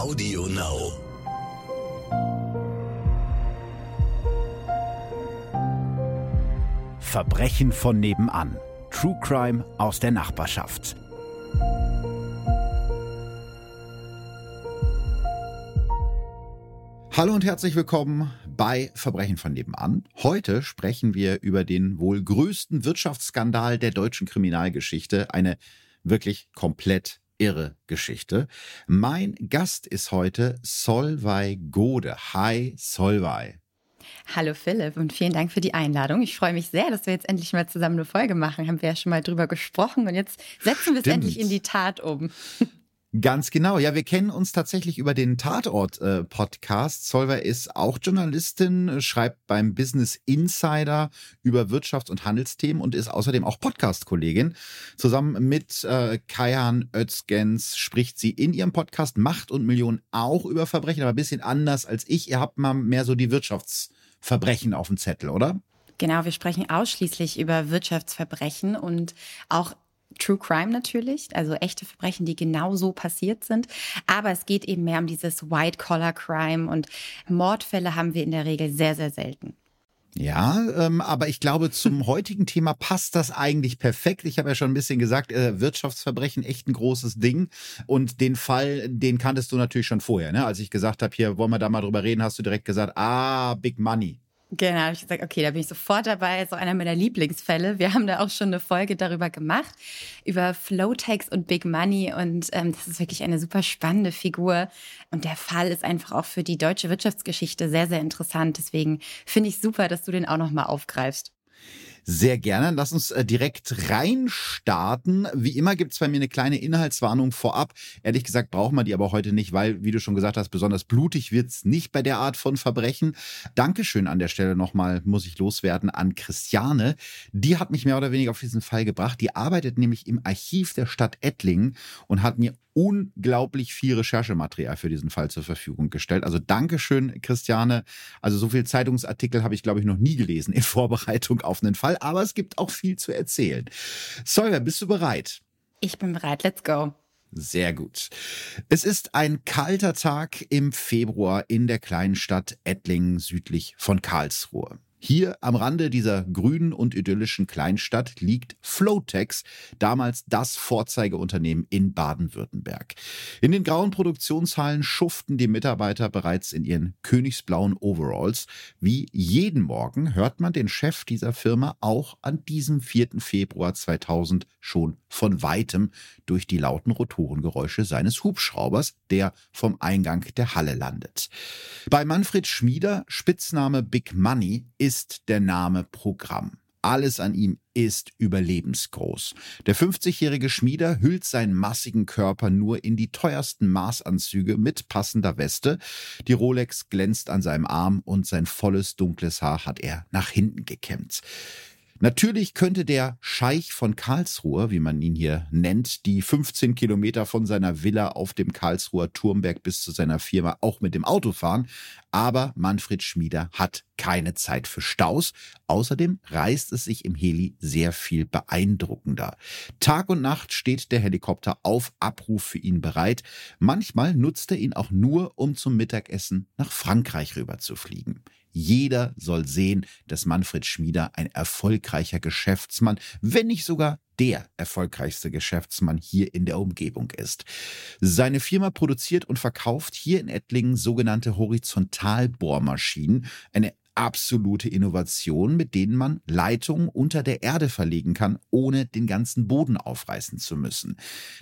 Audio Now. Verbrechen von nebenan. True Crime aus der Nachbarschaft. Hallo und herzlich willkommen bei Verbrechen von nebenan. Heute sprechen wir über den wohl größten Wirtschaftsskandal der deutschen Kriminalgeschichte. Eine wirklich komplett irre Geschichte. Mein Gast ist heute Solvay Gode. Hi Solvay. Hallo Philipp und vielen Dank für die Einladung. Ich freue mich sehr, dass wir jetzt endlich mal zusammen eine Folge machen. Haben wir ja schon mal drüber gesprochen und jetzt setzen wir es endlich in die Tat um. Ganz genau. Ja, wir kennen uns tatsächlich über den Tatort-Podcast. Äh, Solver ist auch Journalistin, schreibt beim Business Insider über Wirtschafts- und Handelsthemen und ist außerdem auch Podcast-Kollegin. Zusammen mit äh, Kajan Özgens spricht sie in ihrem Podcast Macht und Millionen auch über Verbrechen, aber ein bisschen anders als ich. Ihr habt mal mehr so die Wirtschaftsverbrechen auf dem Zettel, oder? Genau, wir sprechen ausschließlich über Wirtschaftsverbrechen und auch True Crime natürlich, also echte Verbrechen, die genau so passiert sind. Aber es geht eben mehr um dieses White-Collar-Crime und Mordfälle haben wir in der Regel sehr, sehr selten. Ja, ähm, aber ich glaube, zum heutigen Thema passt das eigentlich perfekt. Ich habe ja schon ein bisschen gesagt, äh, Wirtschaftsverbrechen echt ein großes Ding. Und den Fall, den kanntest du natürlich schon vorher. Ne? Als ich gesagt habe, hier wollen wir da mal drüber reden, hast du direkt gesagt, ah, Big Money. Genau, habe ich gesagt, okay, da bin ich sofort dabei. So einer meiner Lieblingsfälle. Wir haben da auch schon eine Folge darüber gemacht, über Flowtex und Big Money. Und ähm, das ist wirklich eine super spannende Figur. Und der Fall ist einfach auch für die deutsche Wirtschaftsgeschichte sehr, sehr interessant. Deswegen finde ich super, dass du den auch nochmal aufgreifst. Sehr gerne. Lass uns äh, direkt reinstarten. Wie immer gibt es bei mir eine kleine Inhaltswarnung vorab. Ehrlich gesagt braucht man die aber heute nicht, weil, wie du schon gesagt hast, besonders blutig wird es nicht bei der Art von Verbrechen. Dankeschön an der Stelle nochmal, muss ich loswerden, an Christiane. Die hat mich mehr oder weniger auf diesen Fall gebracht. Die arbeitet nämlich im Archiv der Stadt Ettlingen und hat mir unglaublich viel Recherchematerial für diesen Fall zur Verfügung gestellt. Also Dankeschön, Christiane. Also so viel Zeitungsartikel habe ich, glaube ich, noch nie gelesen in Vorbereitung auf einen Fall, aber es gibt auch viel zu erzählen. Sawyer, bist du bereit? Ich bin bereit. Let's go. Sehr gut. Es ist ein kalter Tag im Februar in der kleinen Stadt Ettlingen südlich von Karlsruhe. Hier am Rande dieser grünen und idyllischen Kleinstadt liegt Flowtex, damals das Vorzeigeunternehmen in Baden-Württemberg. In den grauen Produktionshallen schuften die Mitarbeiter bereits in ihren königsblauen Overalls. Wie jeden Morgen hört man den Chef dieser Firma auch an diesem 4. Februar 2000 schon von weitem durch die lauten Rotorengeräusche seines Hubschraubers, der vom Eingang der Halle landet. Bei Manfred Schmieder, Spitzname Big Money, ist ist der Name Programm. Alles an ihm ist überlebensgroß. Der 50-jährige Schmieder hüllt seinen massigen Körper nur in die teuersten Maßanzüge mit passender Weste. Die Rolex glänzt an seinem Arm und sein volles dunkles Haar hat er nach hinten gekämmt. Natürlich könnte der Scheich von Karlsruhe, wie man ihn hier nennt, die 15 Kilometer von seiner Villa auf dem Karlsruher Turmberg bis zu seiner Firma auch mit dem Auto fahren. Aber Manfred Schmieder hat keine Zeit für Staus. Außerdem reißt es sich im Heli sehr viel beeindruckender. Tag und Nacht steht der Helikopter auf Abruf für ihn bereit. Manchmal nutzt er ihn auch nur, um zum Mittagessen nach Frankreich rüber zu fliegen. Jeder soll sehen, dass Manfred Schmieder ein erfolgreicher Geschäftsmann, wenn nicht sogar der erfolgreichste Geschäftsmann hier in der Umgebung ist. Seine Firma produziert und verkauft hier in Ettlingen sogenannte Horizontalbohrmaschinen, eine absolute Innovation, mit denen man Leitungen unter der Erde verlegen kann, ohne den ganzen Boden aufreißen zu müssen.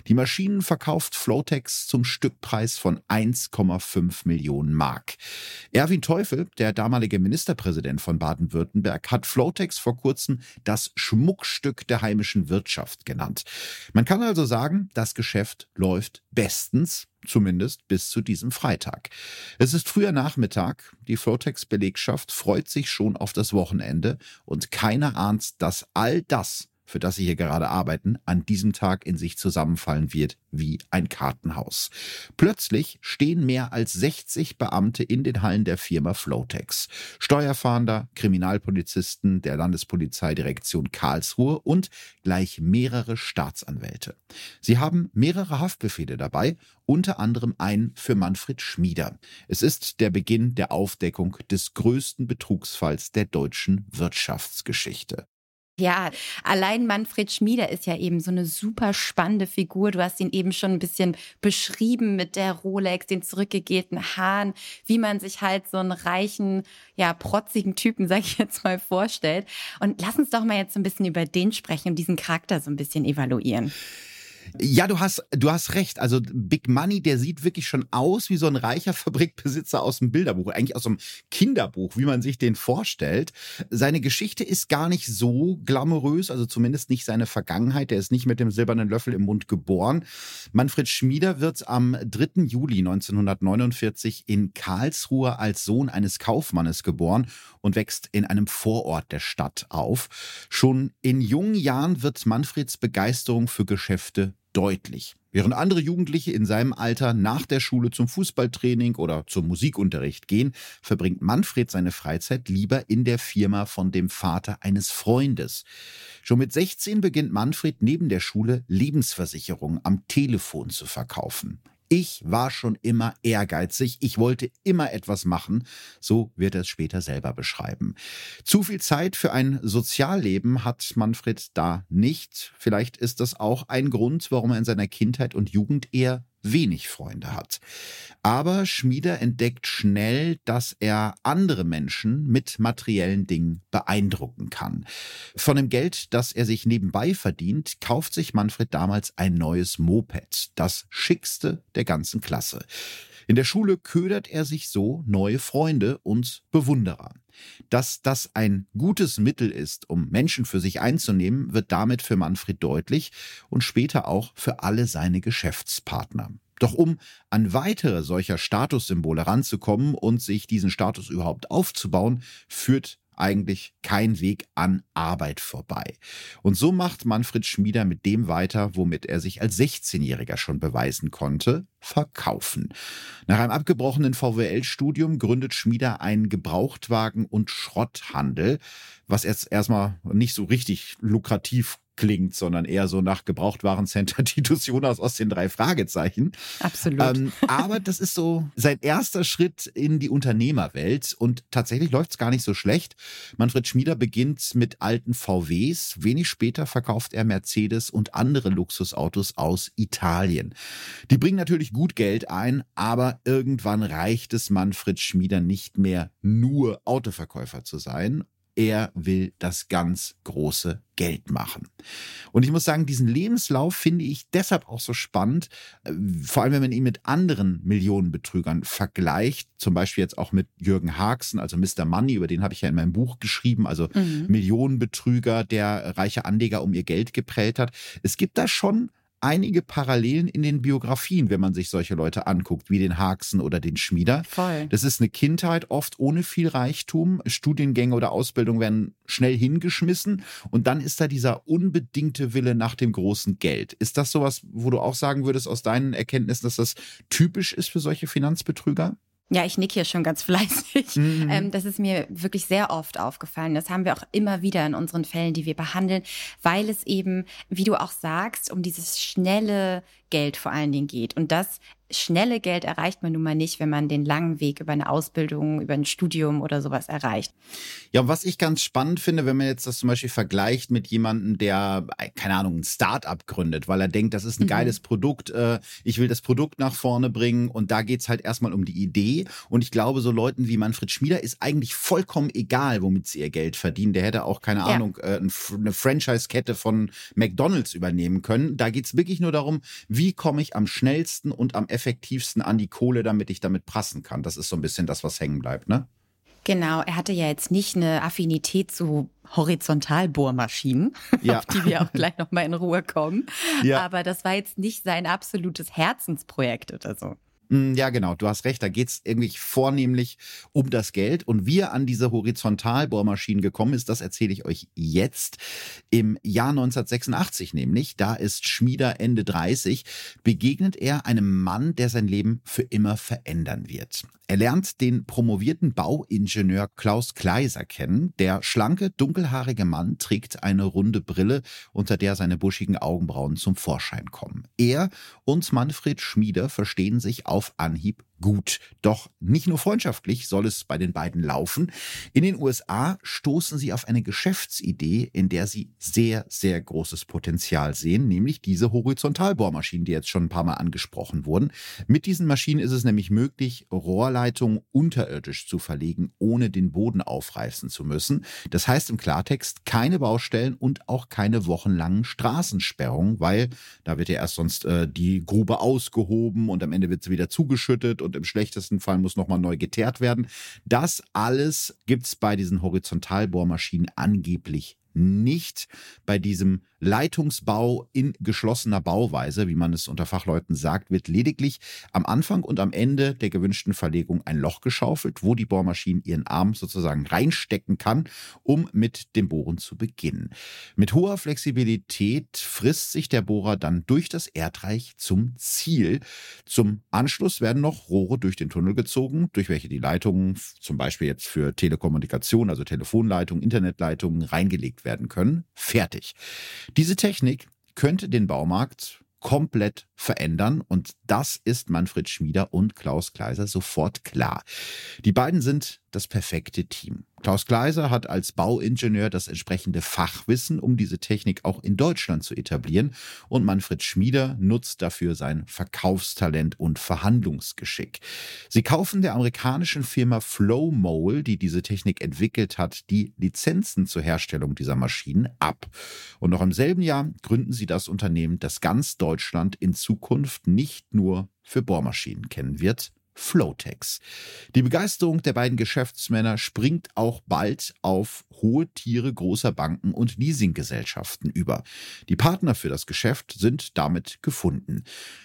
Die Maschinen verkauft Flotex zum Stückpreis von 1,5 Millionen Mark. Erwin Teufel, der damalige Ministerpräsident von Baden-Württemberg, hat Flotex vor kurzem das Schmuckstück der heimischen Wirtschaft genannt. Man kann also sagen, das Geschäft läuft bestens zumindest bis zu diesem Freitag. Es ist früher Nachmittag, die Flotex-Belegschaft freut sich schon auf das Wochenende und keiner ahnt, dass all das für das sie hier gerade arbeiten, an diesem Tag in sich zusammenfallen wird wie ein Kartenhaus. Plötzlich stehen mehr als 60 Beamte in den Hallen der Firma Flotex. Steuerfahnder, Kriminalpolizisten der Landespolizeidirektion Karlsruhe und gleich mehrere Staatsanwälte. Sie haben mehrere Haftbefehle dabei, unter anderem einen für Manfred Schmieder. Es ist der Beginn der Aufdeckung des größten Betrugsfalls der deutschen Wirtschaftsgeschichte. Ja, allein Manfred Schmieder ist ja eben so eine super spannende Figur. Du hast ihn eben schon ein bisschen beschrieben mit der Rolex, den zurückgegelten Haaren, wie man sich halt so einen reichen, ja, protzigen Typen, sag ich jetzt mal, vorstellt. Und lass uns doch mal jetzt so ein bisschen über den sprechen und diesen Charakter so ein bisschen evaluieren. Ja, du hast, du hast recht. Also Big Money, der sieht wirklich schon aus wie so ein reicher Fabrikbesitzer aus dem Bilderbuch, eigentlich aus einem Kinderbuch, wie man sich den vorstellt. Seine Geschichte ist gar nicht so glamourös, also zumindest nicht seine Vergangenheit. Der ist nicht mit dem silbernen Löffel im Mund geboren. Manfred Schmieder wird am 3. Juli 1949 in Karlsruhe als Sohn eines Kaufmannes geboren und wächst in einem Vorort der Stadt auf. Schon in jungen Jahren wird Manfreds Begeisterung für Geschäfte deutlich. Während andere Jugendliche in seinem Alter nach der Schule zum Fußballtraining oder zum Musikunterricht gehen, verbringt Manfred seine Freizeit lieber in der Firma von dem Vater eines Freundes. Schon mit 16 beginnt Manfred neben der Schule Lebensversicherungen am Telefon zu verkaufen. Ich war schon immer ehrgeizig, ich wollte immer etwas machen, so wird er es später selber beschreiben. Zu viel Zeit für ein Sozialleben hat Manfred da nicht. Vielleicht ist das auch ein Grund, warum er in seiner Kindheit und Jugend eher wenig Freunde hat. Aber Schmieder entdeckt schnell, dass er andere Menschen mit materiellen Dingen beeindrucken kann. Von dem Geld, das er sich nebenbei verdient, kauft sich Manfred damals ein neues Moped, das schickste der ganzen Klasse. In der Schule ködert er sich so neue Freunde und Bewunderer. Dass das ein gutes Mittel ist, um Menschen für sich einzunehmen, wird damit für Manfred deutlich und später auch für alle seine Geschäftspartner. Doch um an weitere solcher Statussymbole ranzukommen und sich diesen Status überhaupt aufzubauen, führt eigentlich kein Weg an Arbeit vorbei. Und so macht Manfred Schmieder mit dem weiter, womit er sich als 16-Jähriger schon beweisen konnte, verkaufen. Nach einem abgebrochenen VWL-Studium gründet Schmieder einen Gebrauchtwagen- und Schrotthandel, was jetzt erstmal nicht so richtig lukrativ klingt, sondern eher so nach Gebrauchtwarencenter Titus Jonas aus den drei Fragezeichen. Absolut. Ähm, aber das ist so sein erster Schritt in die Unternehmerwelt und tatsächlich läuft es gar nicht so schlecht. Manfred Schmieder beginnt mit alten VWs. Wenig später verkauft er Mercedes und andere Luxusautos aus Italien. Die bringen natürlich gut Geld ein, aber irgendwann reicht es Manfred Schmieder nicht mehr nur Autoverkäufer zu sein er will das ganz große Geld machen. Und ich muss sagen, diesen Lebenslauf finde ich deshalb auch so spannend, äh, vor allem wenn man ihn mit anderen Millionenbetrügern vergleicht, zum Beispiel jetzt auch mit Jürgen Haxen, also Mr. Money, über den habe ich ja in meinem Buch geschrieben, also mhm. Millionenbetrüger, der reiche Anleger um ihr Geld geprellt hat. Es gibt da schon einige Parallelen in den Biografien, wenn man sich solche Leute anguckt, wie den Haxen oder den Schmieder. Voll. Das ist eine Kindheit oft ohne viel Reichtum. Studiengänge oder Ausbildung werden schnell hingeschmissen und dann ist da dieser unbedingte Wille nach dem großen Geld. Ist das sowas, wo du auch sagen würdest aus deinen Erkenntnissen, dass das typisch ist für solche Finanzbetrüger? Ja, ich nick hier schon ganz fleißig. Mhm. Ähm, das ist mir wirklich sehr oft aufgefallen. Das haben wir auch immer wieder in unseren Fällen, die wir behandeln, weil es eben, wie du auch sagst, um dieses schnelle Geld vor allen Dingen geht. Und das schnelle Geld erreicht man nun mal nicht, wenn man den langen Weg über eine Ausbildung, über ein Studium oder sowas erreicht. Ja, und was ich ganz spannend finde, wenn man jetzt das zum Beispiel vergleicht mit jemandem, der, keine Ahnung, ein Start-up gründet, weil er denkt, das ist ein mhm. geiles Produkt, äh, ich will das Produkt nach vorne bringen und da geht's halt erstmal um die Idee. Und ich glaube, so Leuten wie Manfred Schmieder ist eigentlich vollkommen egal, womit sie ihr Geld verdienen. Der hätte auch, keine ja. Ahnung, äh, eine Franchise-Kette von McDonalds übernehmen können. Da geht's wirklich nur darum, wie komme ich am schnellsten und am effektivsten an die Kohle, damit ich damit prassen kann. Das ist so ein bisschen das, was hängen bleibt, ne? Genau, er hatte ja jetzt nicht eine Affinität zu Horizontalbohrmaschinen, ja. auf die wir auch gleich nochmal in Ruhe kommen. Ja. Aber das war jetzt nicht sein absolutes Herzensprojekt oder so. Hm, ja, genau, du hast recht, da geht es irgendwie vornehmlich um das Geld. Und wie er an diese Horizontalbohrmaschinen gekommen ist, das erzähle ich euch jetzt. Im Jahr 1986 nämlich, da ist Schmieder Ende 30, begegnet er einem Mann, der sein Leben für immer verändern wird. Er lernt den promovierten Bauingenieur Klaus Kleiser kennen. Der schlanke, dunkelhaarige Mann trägt eine runde Brille, unter der seine buschigen Augenbrauen zum Vorschein kommen. Er und Manfred Schmieder verstehen sich auf Anhieb gut. Doch nicht nur freundschaftlich soll es bei den beiden laufen. In den USA stoßen sie auf eine Geschäftsidee, in der sie sehr, sehr großes Potenzial sehen, nämlich diese Horizontalbohrmaschinen, die jetzt schon ein paar Mal angesprochen wurden. Mit diesen Maschinen ist es nämlich möglich, Rohrleitungen unterirdisch zu verlegen, ohne den Boden aufreißen zu müssen. Das heißt im Klartext keine Baustellen und auch keine wochenlangen Straßensperrungen, weil da wird ja erst sonst äh, die Grube ausgehoben und am Ende wird sie wieder zugeschüttet und im schlechtesten Fall muss nochmal neu geteert werden. Das alles gibt es bei diesen Horizontalbohrmaschinen angeblich nicht bei diesem Leitungsbau in geschlossener Bauweise, wie man es unter Fachleuten sagt, wird lediglich am Anfang und am Ende der gewünschten Verlegung ein Loch geschaufelt, wo die Bohrmaschine ihren Arm sozusagen reinstecken kann, um mit dem Bohren zu beginnen. Mit hoher Flexibilität frisst sich der Bohrer dann durch das Erdreich zum Ziel. Zum Anschluss werden noch Rohre durch den Tunnel gezogen, durch welche die Leitungen, zum Beispiel jetzt für Telekommunikation, also Telefonleitungen, Internetleitungen, reingelegt werden können. Fertig. Diese Technik könnte den Baumarkt komplett verändern und das ist Manfred Schmieder und Klaus Kleiser sofort klar. Die beiden sind das perfekte Team. Klaus Kleiser hat als Bauingenieur das entsprechende Fachwissen, um diese Technik auch in Deutschland zu etablieren. Und Manfred Schmieder nutzt dafür sein Verkaufstalent und Verhandlungsgeschick. Sie kaufen der amerikanischen Firma Flowmole, die diese Technik entwickelt hat, die Lizenzen zur Herstellung dieser Maschinen ab. Und noch im selben Jahr gründen sie das Unternehmen, das ganz Deutschland in nicht nur für Bohrmaschinen kennen wird, Flowtex. Die Begeisterung der beiden Geschäftsmänner springt auch bald auf hohe Tiere großer Banken und Leasinggesellschaften über. Die Partner für das Geschäft sind damit gefunden.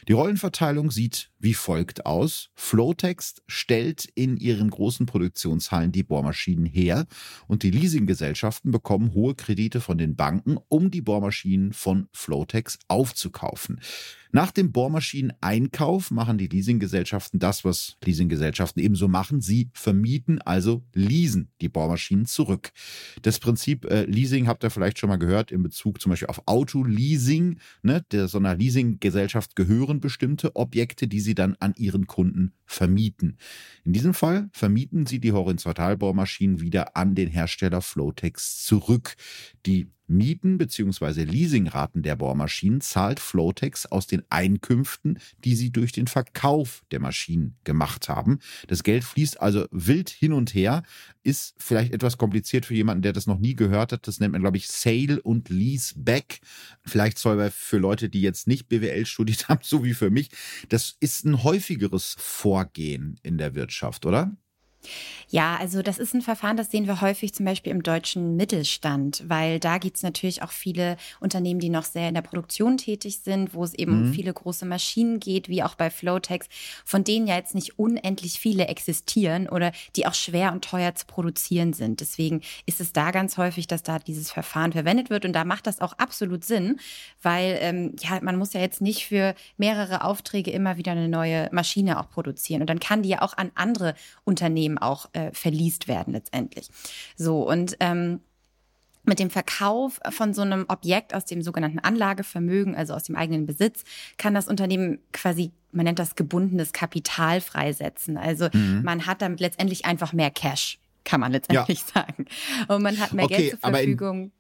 Die Rollenverteilung sieht wie folgt aus. Flowtex stellt in ihren großen Produktionshallen die Bohrmaschinen her und die Leasinggesellschaften bekommen hohe Kredite von den Banken, um die Bohrmaschinen von Flowtex aufzukaufen. Nach dem Bohrmaschineneinkauf machen die Leasinggesellschaften das, was Leasinggesellschaften ebenso machen. Sie vermieten, also leasen die Bohrmaschinen zurück. Das Prinzip äh, Leasing habt ihr vielleicht schon mal gehört in Bezug zum Beispiel auf Autoleasing. Ne? Der, so einer Leasinggesellschaft gehören bestimmte Objekte, die sie dann an ihren Kunden vermieten. In diesem Fall vermieten sie die Horizontalbohrmaschinen wieder an den Hersteller Flowtex zurück. Die Mieten bzw. Leasingraten der Bohrmaschinen zahlt Flowtex aus den Einkünften, die sie durch den Verkauf der Maschinen gemacht haben. Das Geld fließt also wild hin und her, ist vielleicht etwas kompliziert für jemanden, der das noch nie gehört hat. Das nennt man, glaube ich, Sale und Lease Back. Vielleicht soll für Leute, die jetzt nicht BWL studiert haben, so wie für mich, das ist ein häufigeres Vorgehen in der Wirtschaft, oder? Ja, also das ist ein Verfahren, das sehen wir häufig zum Beispiel im deutschen Mittelstand, weil da gibt es natürlich auch viele Unternehmen, die noch sehr in der Produktion tätig sind, wo es eben mhm. um viele große Maschinen geht, wie auch bei Flowtex, von denen ja jetzt nicht unendlich viele existieren oder die auch schwer und teuer zu produzieren sind. Deswegen ist es da ganz häufig, dass da dieses Verfahren verwendet wird und da macht das auch absolut Sinn, weil ähm, ja, man muss ja jetzt nicht für mehrere Aufträge immer wieder eine neue Maschine auch produzieren und dann kann die ja auch an andere Unternehmen eben auch äh, verliest werden letztendlich. So und ähm, mit dem Verkauf von so einem Objekt aus dem sogenannten Anlagevermögen, also aus dem eigenen Besitz, kann das Unternehmen quasi, man nennt das gebundenes Kapital freisetzen. Also mhm. man hat damit letztendlich einfach mehr Cash, kann man letztendlich ja. sagen. Und man hat mehr okay, Geld zur Verfügung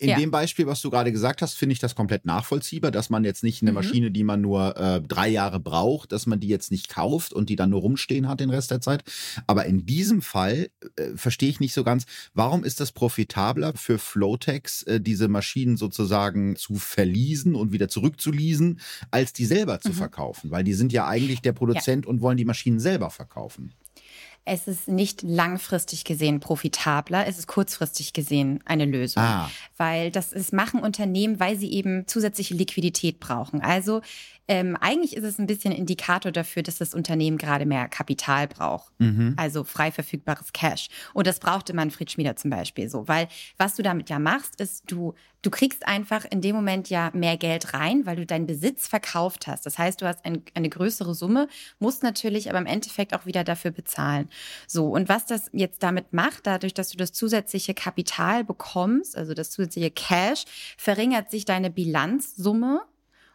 in ja. dem Beispiel, was du gerade gesagt hast, finde ich das komplett nachvollziehbar, dass man jetzt nicht eine mhm. Maschine, die man nur äh, drei Jahre braucht, dass man die jetzt nicht kauft und die dann nur rumstehen hat den Rest der Zeit. Aber in diesem Fall äh, verstehe ich nicht so ganz, warum ist das profitabler für Flowtex, äh, diese Maschinen sozusagen zu verliesen und wieder zurückzuleasen, als die selber zu mhm. verkaufen? Weil die sind ja eigentlich der Produzent ja. und wollen die Maschinen selber verkaufen. Es ist nicht langfristig gesehen profitabler, es ist kurzfristig gesehen eine Lösung. Ah. Weil das ist, machen Unternehmen, weil sie eben zusätzliche Liquidität brauchen. Also Ähm, eigentlich ist es ein bisschen Indikator dafür, dass das Unternehmen gerade mehr Kapital braucht. Mhm. Also frei verfügbares Cash. Und das brauchte Manfred Schmieder zum Beispiel so. Weil was du damit ja machst, ist, du, du kriegst einfach in dem Moment ja mehr Geld rein, weil du deinen Besitz verkauft hast. Das heißt, du hast ein, eine größere Summe, musst natürlich aber im Endeffekt auch wieder dafür bezahlen. So, und was das jetzt damit macht, dadurch, dass du das zusätzliche Kapital bekommst, also das zusätzliche Cash, verringert sich deine Bilanzsumme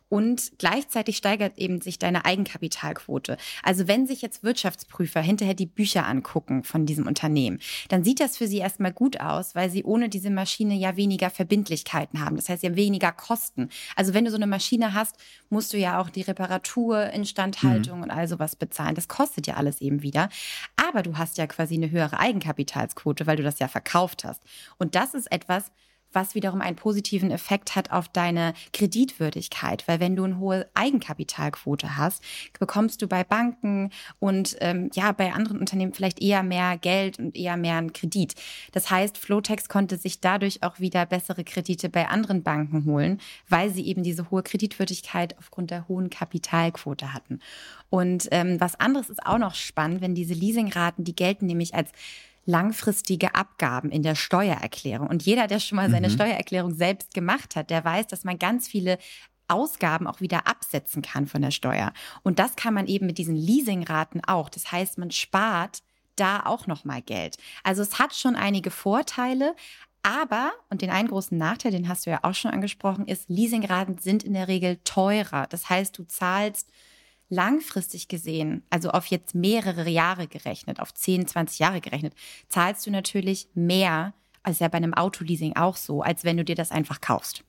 und gleichzeitig steigert eben sich deine Eigenkapitalquote. Also wenn sich jetzt Wirtschaftsprüfer hinterher die Bücher angucken von diesem Unternehmen, dann sieht das für sie erstmal gut aus, weil sie ohne diese Maschine ja weniger Verbindlichkeiten haben. Das heißt, haben weniger Kosten. Also wenn du so eine Maschine hast, musst du ja auch die Reparatur, Instandhaltung mhm. und all sowas bezahlen. Das kostet ja alles eben wieder. Aber du hast ja quasi eine höhere Eigenkapitalsquote, weil du das ja verkauft hast. Und das ist etwas, was wiederum einen positiven Effekt hat auf deine Kreditwürdigkeit. Weil wenn du eine hohe Eigenkapitalquote hast, bekommst du bei Banken und ähm, ja bei anderen Unternehmen vielleicht eher mehr Geld und eher mehr einen Kredit. Das heißt, Flotex konnte sich dadurch auch wieder bessere Kredite bei anderen Banken holen, weil sie eben diese hohe Kreditwürdigkeit aufgrund der hohen Kapitalquote hatten. Und ähm, was anderes ist auch noch spannend, wenn diese Leasingraten, die gelten nämlich als langfristige Abgaben in der Steuererklärung. Und jeder, der schon mal seine mhm. Steuererklärung selbst gemacht hat, der weiß, dass man ganz viele Ausgaben auch wieder absetzen kann von der Steuer. Und das kann man eben mit diesen Leasingraten auch. Das heißt, man spart da auch noch mal Geld. Also es hat schon einige Vorteile, aber, und den einen großen Nachteil, den hast du ja auch schon angesprochen, ist, Leasingraten sind in der Regel teurer. Das heißt, du zahlst langfristig gesehen, also auf jetzt mehrere Jahre gerechnet, auf 10, 20 Jahre gerechnet, zahlst du natürlich mehr, als ja bei einem Autoleasing auch so, als wenn du dir das einfach kaufst.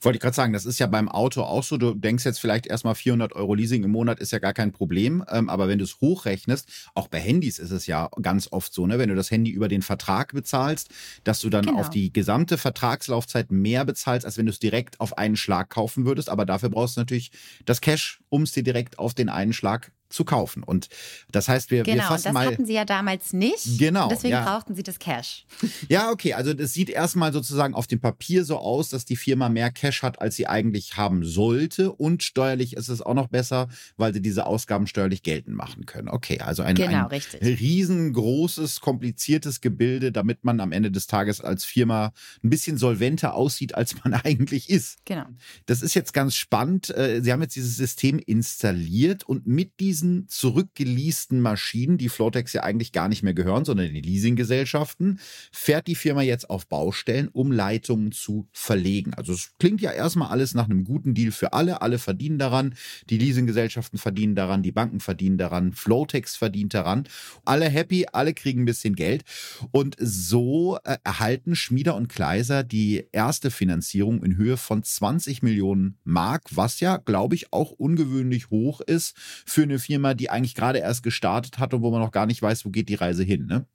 Wollte ich gerade sagen, das ist ja beim Auto auch so. Du denkst jetzt vielleicht erstmal 400 Euro Leasing im Monat ist ja gar kein Problem. Ähm, aber wenn du es hochrechnest, auch bei Handys ist es ja ganz oft so, ne, wenn du das Handy über den Vertrag bezahlst, dass du dann genau. auf die gesamte Vertragslaufzeit mehr bezahlst, als wenn du es direkt auf einen Schlag kaufen würdest. Aber dafür brauchst du natürlich das Cash, um es dir direkt auf den einen Schlag zu kaufen. Und das heißt, wir, genau, wir fassen das mal. Das hatten sie ja damals nicht. Genau. Deswegen ja. brauchten sie das Cash. Ja, okay. Also das sieht erstmal sozusagen auf dem Papier so aus, dass die Firma mehr Cash hat, als sie eigentlich haben sollte. Und steuerlich ist es auch noch besser, weil sie diese Ausgaben steuerlich geltend machen können. Okay, also ein, genau, ein riesengroßes, kompliziertes Gebilde, damit man am Ende des Tages als Firma ein bisschen solventer aussieht, als man eigentlich ist. Genau. Das ist jetzt ganz spannend. Äh, sie haben jetzt dieses System installiert und mit diesem diesen zurückgeleasten Maschinen, die Flotex ja eigentlich gar nicht mehr gehören, sondern die Leasinggesellschaften, fährt die Firma jetzt auf Baustellen, um Leitungen zu verlegen. Also es klingt ja erstmal alles nach einem guten Deal für alle. Alle verdienen daran. Die Leasinggesellschaften verdienen daran, die Banken verdienen daran, Flotex verdient daran. Alle happy, alle kriegen ein bisschen Geld. Und so äh, erhalten Schmieder und Kleiser die erste Finanzierung in Höhe von 20 Millionen Mark, was ja, glaube ich, auch ungewöhnlich hoch ist für eine Firma, die eigentlich gerade erst gestartet hat und wo man noch gar nicht weiß, wo geht die Reise hin. Ne?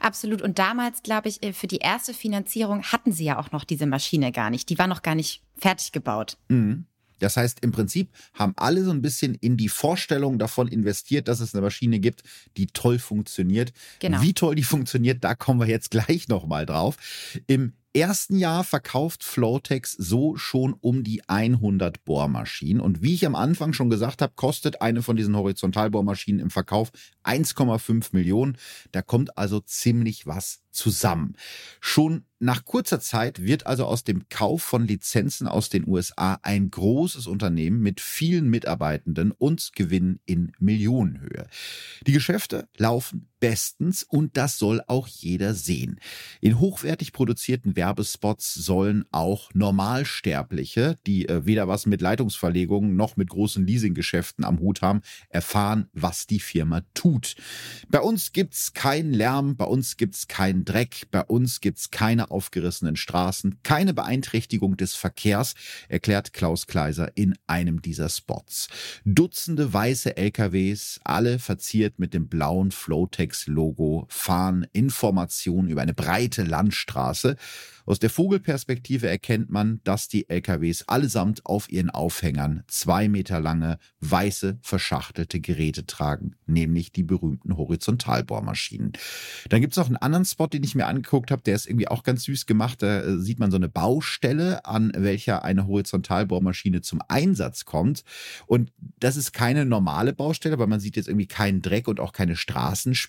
Absolut. Und damals, glaube ich, äh, für die erste Finanzierung hatten sie ja auch noch diese Maschine gar nicht. Die war noch gar nicht fertig gebaut. Mhm. Das heißt, im Prinzip haben alle so ein bisschen in die Vorstellung davon investiert, dass es eine Maschine gibt, die toll funktioniert. Genau. Wie toll die funktioniert, da kommen wir jetzt gleich nochmal drauf. Im ersten Jahr verkauft Flowtex so schon um die 100 Bohrmaschinen. Und wie ich am Anfang schon gesagt habe, kostet eine von diesen Horizontalbohrmaschinen im Verkauf 1,5 Millionen. Da kommt also ziemlich was zusammen. Schon nach kurzer Zeit wird also aus dem Kauf von Lizenzen aus den USA ein großes Unternehmen mit vielen Mitarbeitenden und Gewinn in Millionenhöhe. Die Geschäfte laufen bestens und das soll auch jeder sehen. In hochwertig produzierten Werbespots sollen auch Normalsterbliche, die äh, weder was mit Leitungsverlegungen noch mit großen Leasinggeschäften am Hut haben, erfahren, was die Firma tut. Bei uns gibt's keinen Lärm, bei uns gibt's keinen Dreck, bei uns gibt's keine aufgerissenen Straßen, keine Beeinträchtigung des Verkehrs, erklärt Klaus Kleiser in einem dieser Spots. Dutzende weiße LKWs, alle verziert mit dem blauen Flowtex Flotex-Logo, fahren Informationen über eine breite Landstraße. Aus der Vogelperspektive erkennt man, dass die LKWs allesamt auf ihren Aufhängern zwei Meter lange, weiße, verschachtelte Geräte tragen, nämlich die berühmten Horizontalbohrmaschinen. Dann gibt es noch einen anderen Spot, den ich mir angeguckt habe, der ist irgendwie auch ganz süß gemacht. Da äh, sieht man so eine Baustelle, an welcher eine Horizontalbohrmaschine zum Einsatz kommt. Und das ist keine normale Baustelle, weil man sieht jetzt irgendwie keinen Dreck und auch keine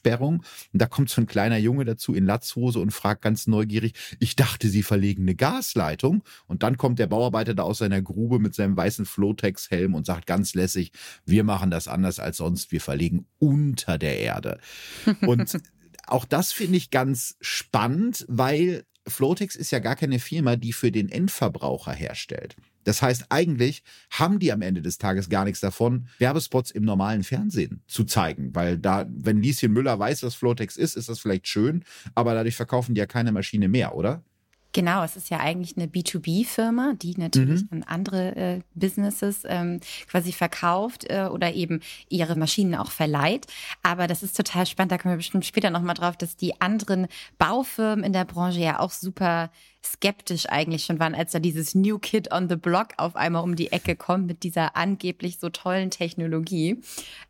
Straßensperrung. Und da kommt so ein kleiner Junge dazu in Latzhose und fragt ganz neugierig, ich dachte, dachte, sie verlegen eine Gasleitung. Und dann kommt der Bauarbeiter da aus seiner Grube mit seinem weißen Flotex-Helm und sagt ganz lässig, wir machen das anders als sonst, wir verlegen unter der Erde. Und auch das finde ich ganz spannend, weil Flotex ist ja gar keine Firma, die für den Endverbraucher herstellt. Das heißt, eigentlich haben die am Ende des Tages gar nichts davon, Werbespots im normalen Fernsehen zu zeigen, weil da, wenn Lieschen Müller weiß, was Flotex ist, ist das vielleicht schön, aber dadurch verkaufen die ja keine Maschine mehr, oder? Genau, es ist ja eigentlich eine B2B-Firma, die natürlich mhm. an andere äh, Businesses ähm, quasi verkauft äh, oder eben ihre Maschinen auch verleiht. Aber das ist total spannend, da kommen wir bestimmt später nochmal drauf, dass die anderen Baufirmen in der Branche ja auch super skeptisch eigentlich schon waren, als da dieses New Kid on the Block auf einmal um die Ecke kommt mit dieser angeblich so tollen Technologie.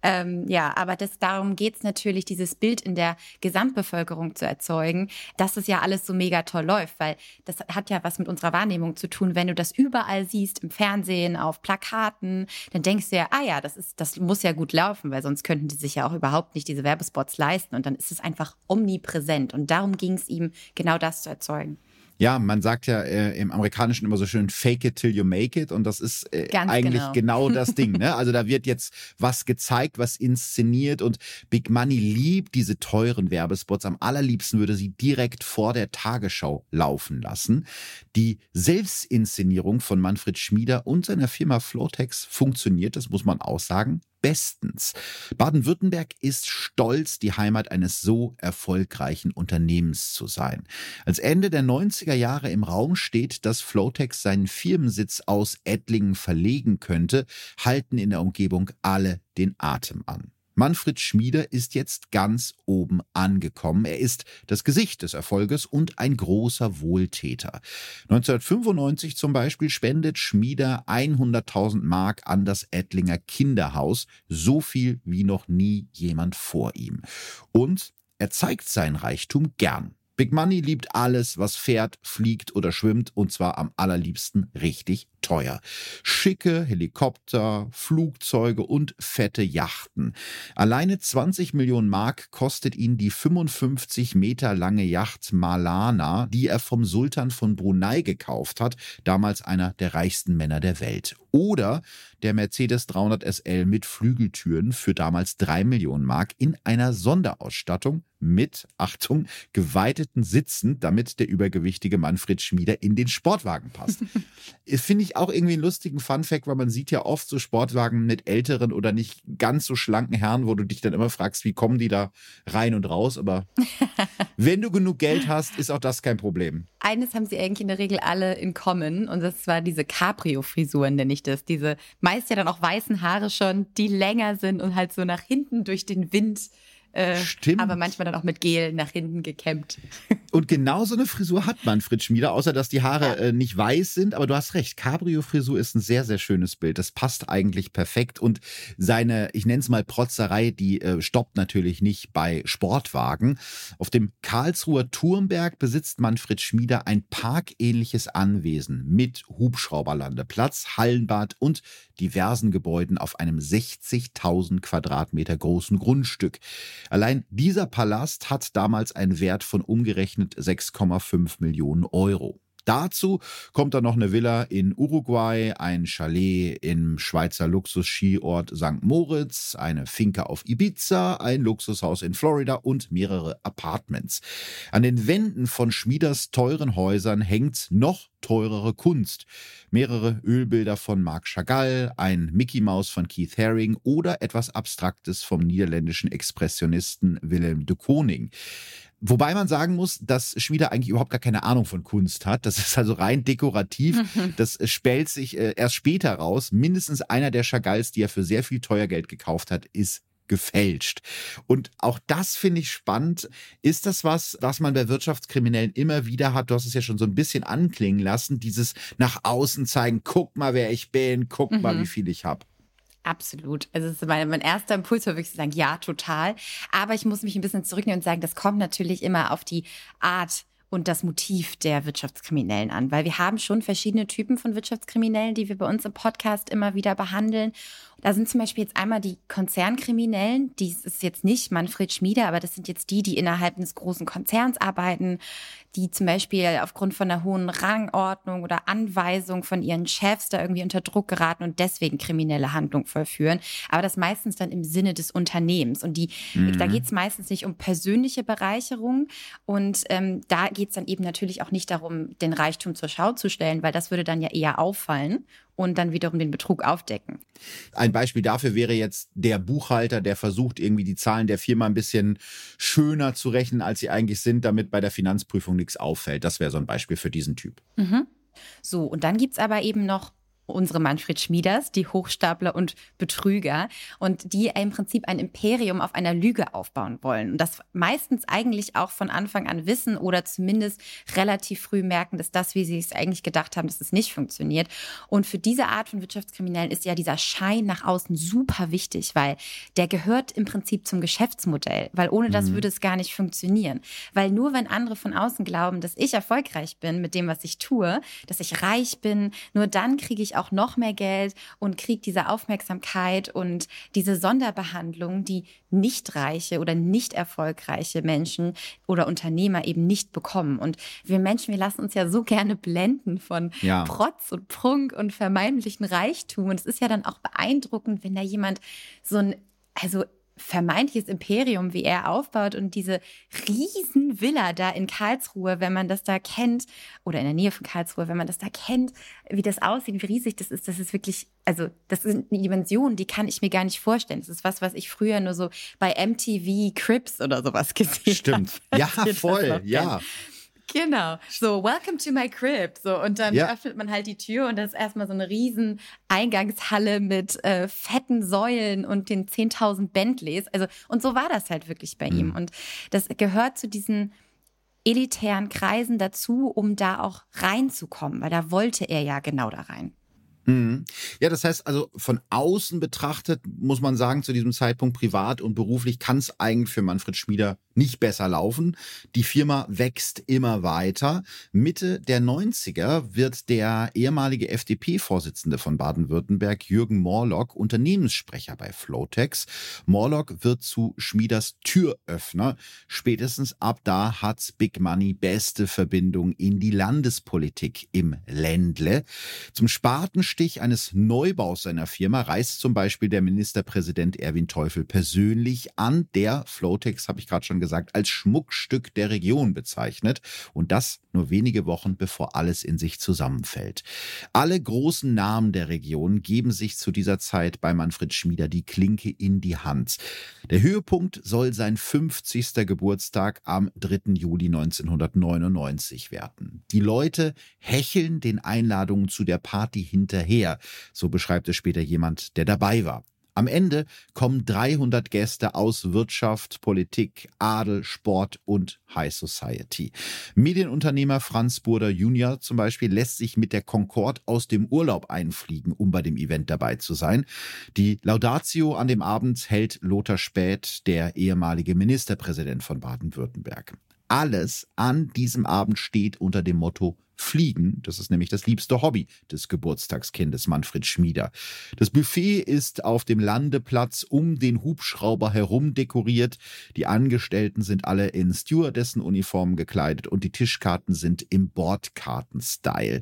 Ähm, ja, aber das, darum geht es natürlich, dieses Bild in der Gesamtbevölkerung zu erzeugen, dass es ja alles so mega toll läuft, weil das hat ja was mit unserer Wahrnehmung zu tun. Wenn du das überall siehst, im Fernsehen, auf Plakaten, dann denkst du ja, ah ja, das, ist, das muss ja gut laufen, weil sonst könnten die sich ja auch überhaupt nicht diese Werbespots leisten. Und dann ist es einfach omnipräsent. Und darum ging es ihm, genau das zu erzeugen. Ja, man sagt ja äh, im Amerikanischen immer so schön, fake it till you make it. Und das ist äh, eigentlich genau. genau. das Ding. Ne? Also da wird jetzt was gezeigt, was inszeniert. Und Big Money liebt diese teuren Werbespots. Am allerliebsten würde sie direkt vor der Tagesschau laufen lassen. Die Selbstinszenierung von Manfred Schmieder und seiner Firma Flotex funktioniert, das muss man auch sagen, bestens. Baden-Württemberg ist stolz, die Heimat eines so erfolgreichen Unternehmens zu sein. Als Ende der 90er Jahre im Raum steht, dass Flotex seinen Firmensitz aus Ettlingen verlegen könnte, halten in der Umgebung alle den Atem an. Manfred Schmieder ist jetzt ganz oben angekommen. Er ist das Gesicht des Erfolges und ein großer Wohltäter. 1995 zum Beispiel spendet Schmieder 100.000 Mark an das Ettlinger Kinderhaus, so viel wie noch nie jemand vor ihm. Und er zeigt sein Reichtum gern. Big Money liebt alles, was fährt, fliegt oder schwimmt und zwar am allerliebsten richtig teuer. Schicke Helikopter, Flugzeuge und fette Yachten. Alleine 20 Millionen Mark kostet ihn die 55 Meter lange Yacht Malana, die er vom Sultan von Brunei gekauft hat, damals einer der reichsten Männer der Welt. Oder der Mercedes 300 SL mit Flügeltüren für damals 3 Millionen Mark in einer Sonderausstattung mit, Achtung, geweiteten Sitzen, damit der übergewichtige Manfred Schmieder in den Sportwagen passt. Finde ich auch irgendwie einen lustigen Funfact, weil man sieht ja oft so Sportwagen mit älteren oder nicht ganz so schlanken Herren, wo du dich dann immer fragst, wie kommen die da rein und raus. Aber wenn du genug Geld hast, ist auch das kein Problem. Eines haben sie eigentlich in der Regel alle in common und das war diese Cabrio-Frisuren, nenne ich das. Diese meist ja dann auch weißen Haare schon, die länger sind und halt so nach hinten durch den Wind äh, Stimmt. Aber manchmal dann auch mit Gel nach hinten gekämmt. Und genau so eine Frisur hat Manfred Schmieder, außer dass die Haare ja. äh, nicht weiß sind. Aber du hast recht, Cabrio-Frisur ist ein sehr, sehr schönes Bild. Das passt eigentlich perfekt. Und seine, ich nenne es mal Protzerei, die äh, stoppt natürlich nicht bei Sportwagen. Auf dem Karlsruher Turmberg besitzt Manfred Schmieder ein parkähnliches Anwesen mit Hubschrauberlandeplatz, Hallenbad und diversen Gebäuden auf einem 60.000 Quadratmeter großen Grundstück. Allein dieser Palast hat damals einen Wert von umgerechnet 6,5 Millionen Euro. Dazu kommt dann noch eine Villa in Uruguay, ein Chalet im Schweizer Luxus-Skiort St. Moritz, eine Finke auf Ibiza, ein Luxushaus in Florida und mehrere Apartments. An den Wänden von Schmieders teuren Häusern hängt noch teurere Kunst. Mehrere Ölbilder von Marc Chagall, ein Mickey Mouse von Keith Haring oder etwas Abstraktes vom niederländischen Expressionisten Willem de Koning. Wobei man sagen muss, dass Schmieder eigentlich überhaupt gar keine Ahnung von Kunst hat. Das ist also rein dekorativ. Das spellt sich äh, erst später raus. Mindestens einer der Chagalls, die er für sehr viel Teuergeld gekauft hat, ist gefälscht. Und auch das finde ich spannend. Ist das was, was man bei Wirtschaftskriminellen immer wieder hat? Du hast es ja schon so ein bisschen anklingen lassen, dieses nach außen zeigen, guck mal, wer ich bin, guck mhm. mal, wie viel ich habe. Absolut. Also mein, mein erster Impuls war wirklich zu sagen, ja, total. Aber ich muss mich ein bisschen zurücknehmen und sagen, das kommt natürlich immer auf die Art und das Motiv der Wirtschaftskriminellen an, weil wir haben schon verschiedene Typen von Wirtschaftskriminellen, die wir bei uns im Podcast immer wieder behandeln. Da sind zum Beispiel jetzt einmal die Konzernkriminellen, die ist jetzt nicht Manfred Schmieder, aber das sind jetzt die, die innerhalb eines großen Konzerns arbeiten, die zum Beispiel aufgrund von einer hohen Rangordnung oder Anweisung von ihren Chefs da irgendwie unter Druck geraten und deswegen kriminelle Handlungen vollführen. Aber das meistens dann im Sinne des Unternehmens. Und die, mhm. da geht es meistens nicht um persönliche Bereicherung. Und ähm, da geht es dann eben natürlich auch nicht darum, den Reichtum zur Schau zu stellen, weil das würde dann ja eher auffallen und dann wiederum den Betrug aufdecken. Ein Beispiel dafür wäre jetzt der Buchhalter, der versucht, irgendwie die Zahlen der Firma ein bisschen schöner zu rechnen, als sie eigentlich sind, damit bei der Finanzprüfung nichts auffällt. Das wäre so ein Beispiel für diesen Typ. Mhm. So, und dann gibt es aber eben noch unsere Manfred Schmieders, die Hochstapler und Betrüger und die im Prinzip ein Imperium auf einer Lüge aufbauen wollen und das meistens eigentlich auch von Anfang an wissen oder zumindest relativ früh merken, dass das, wie sie es eigentlich gedacht haben, dass es nicht funktioniert. Und für diese Art von Wirtschaftskriminellen ist ja dieser Schein nach außen super wichtig, weil der gehört im Prinzip zum Geschäftsmodell, weil ohne das mhm. würde es gar nicht funktionieren. Weil nur wenn andere von außen glauben, dass ich erfolgreich bin mit dem, was ich tue, dass ich reich bin, nur dann kriege ich auch noch mehr Geld und kriegt diese Aufmerksamkeit und diese Sonderbehandlung, die nicht reiche oder nicht erfolgreiche Menschen oder Unternehmer eben nicht bekommen. Und wir Menschen, wir lassen uns ja so gerne blenden von ja. Protz und Prunk und vermeintlichen Reichtum. Und es ist ja dann auch beeindruckend, wenn da jemand so ein also vermeintliches Imperium, wie er aufbaut und diese riesen Villa da in Karlsruhe, wenn man das da kennt, oder in der Nähe von Karlsruhe, wenn man das da kennt, wie das aussieht, wie riesig das ist, das ist wirklich, also das sind Dimensionen, die kann ich mir gar nicht vorstellen. Das ist was, was ich früher nur so bei MTV Crips oder sowas gesehen habe. Stimmt. Ja, voll, ja. Kennt. Genau. So, welcome to my crib. So, und dann ja. öffnet man halt die Tür und das ist erstmal so eine riesen Eingangshalle mit äh, fetten Säulen und den 10.000 Bentleys. Also, und so war das halt wirklich bei mhm. ihm. Und das gehört zu diesen elitären Kreisen dazu, um da auch reinzukommen, weil da wollte er ja genau da rein. Mhm. Ja, das heißt also von außen betrachtet muss man sagen, zu diesem Zeitpunkt privat und beruflich kann es eigentlich für Manfred Schmieder nicht besser laufen. Die Firma wächst immer weiter. Mitte der 90er wird der ehemalige FDP-Vorsitzende von Baden-Württemberg, Jürgen Morlock, Unternehmenssprecher bei Flotex. Morlock wird zu Schmieders Türöffner. Spätestens ab da hat Big Money beste Verbindung in die Landespolitik im Ländle. Zum Spatenstich eines Neubaus seiner Firma reist zum Beispiel der Ministerpräsident Erwin Teufel persönlich an. Der Flotex, habe ich gerade schon gesagt, als Schmuckstück der Region bezeichnet. Und das nur wenige Wochen bevor alles in sich zusammenfällt. Alle großen Namen der Region geben sich zu dieser Zeit bei Manfred Schmieder die Klinke in die Hand. Der Höhepunkt soll sein 50. Geburtstag am 3. Juli 1999 werden. Die Leute hecheln den Einladungen zu der Party hinterher, so beschreibt es später jemand, der dabei war. Am Ende kommen 300 Gäste aus Wirtschaft, Politik, Adel, Sport und High Society. Medienunternehmer Franz Burder Jr. zum Beispiel lässt sich mit der Concorde aus dem Urlaub einfliegen, um bei dem Event dabei zu sein. Die Laudatio an dem Abend hält Lothar Späth, der ehemalige Ministerpräsident von Baden-Württemberg. Alles an diesem Abend steht unter dem Motto Fliegen. Das ist nämlich das liebste Hobby des Geburtstagskindes Manfred Schmieder. Das Buffet ist auf dem Landeplatz um den Hubschrauber herum dekoriert. Die Angestellten sind alle in Stewardessenuniformen gekleidet und die Tischkarten sind im Bordkarten-Style.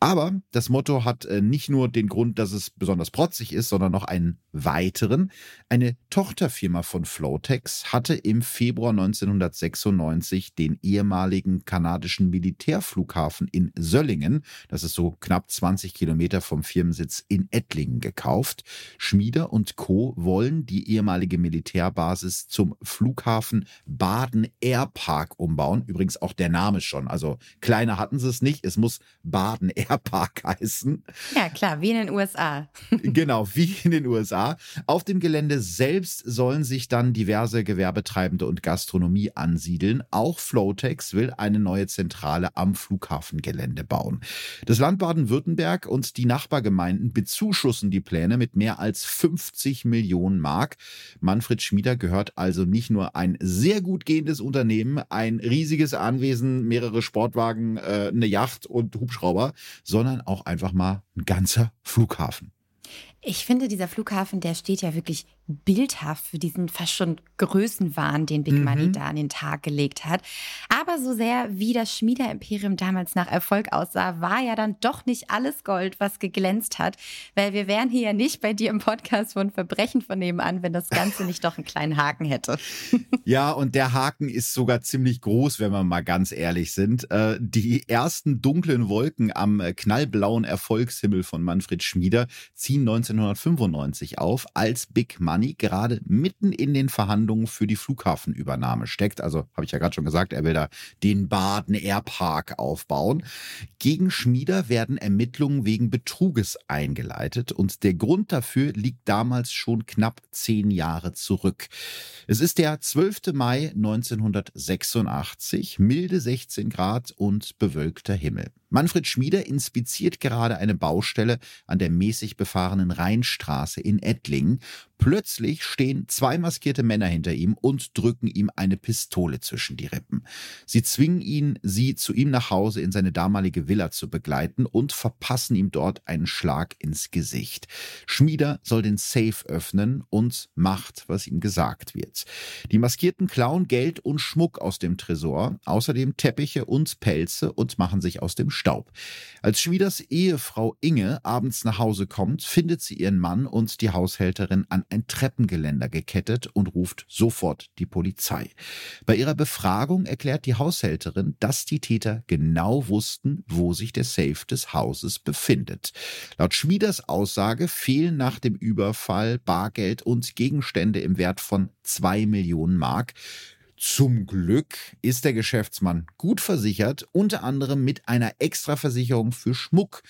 Aber das Motto hat äh, nicht nur den Grund, dass es besonders protzig ist, sondern noch einen weiteren. Eine Tochterfirma von Flotex hatte im Februar 1996 den ehemaligen kanadischen Militärflughafen Flughafen in Söllingen, das ist so knapp 20 Kilometer vom Firmensitz in Ettlingen, gekauft. Schmieder und Co. wollen die ehemalige Militärbasis zum Flughafen Baden Airpark umbauen. Übrigens auch der Name schon. Also kleiner hatten sie es nicht. Es muss Baden Airpark heißen. Ja, klar, wie in den USA. genau, wie in den USA. Auf dem Gelände selbst sollen sich dann diverse Gewerbetreibende und Gastronomie ansiedeln. Auch Flotex will eine neue Zentrale am Flughafengelände bauen. Das Land Baden-Württemberg und die Nachbargemeinden bezuschussen die Pläne mit mehr als 50 Millionen Mark. Manfred Schmieder gehört also nicht nur ein sehr gut gehendes Unternehmen, ein riesiges Anwesen, mehrere Sportwagen, äh, eine Yacht und Hubschrauber, sondern auch einfach mal ein ganzer Flughafen. Ich finde, dieser Flughafen, der steht ja wirklich bildhaft für diesen fast schon Größenwahn, den Big mhm. Money da an den Tag gelegt hat. Aber so sehr wie das Schmieder-Imperium damals nach Erfolg aussah, war ja dann doch nicht alles Gold, was geglänzt hat, weil wir wären hier ja nicht bei dir im Podcast von Verbrechen von nebenan, wenn das Ganze nicht doch einen kleinen Haken hätte. Ja, und der Haken ist sogar ziemlich groß, wenn wir mal ganz ehrlich sind. Äh, die ersten dunklen Wolken am knallblauen Erfolgshimmel von Manfred Schmieder ziehen 1995 auf, als Big Money gerade mitten in den Verhandlungen für die Flughafenübernahme steckt. Also habe ich ja gerade schon gesagt, er will da den Baden Airpark aufbauen. Gegen Schmieder werden Ermittlungen wegen Betruges eingeleitet und der Grund dafür liegt damals schon knapp zehn Jahre zurück. Es ist der 12. Mai 1986, milde 16 Grad und bewölkter Himmel. Manfred Schmieder inspiziert gerade eine Baustelle an der mäßig befahrenen Rheinstraße in Ettlingen. Plötzlich stehen zwei maskierte Männer hinter ihm und drücken ihm eine Pistole zwischen die Rippen. Sie zwingen ihn, sie zu ihm nach Hause in seine damalige Villa zu begleiten und verpassen ihm dort einen Schlag ins Gesicht. Schmieder soll den Safe öffnen und macht, was ihm gesagt wird. Die Maskierten klauen Geld und Schmuck aus dem Tresor, außerdem Teppiche und Pelze und machen sich aus dem Staub. Als Schmieders Ehefrau Inge abends nach Hause kommt, findet sie ihren Mann und die Haushälterin an ein Treppengeländer gekettet und ruft sofort die Polizei. Bei ihrer Befragung erklärt die Haushälterin, dass die Täter genau wussten, wo sich der Safe des Hauses befindet. Laut Schmieders Aussage fehlen nach dem Überfall Bargeld und Gegenstände im Wert von zwei Millionen Mark. Zum Glück ist der Geschäftsmann gut versichert, unter anderem mit einer Extraversicherung für Schmuck.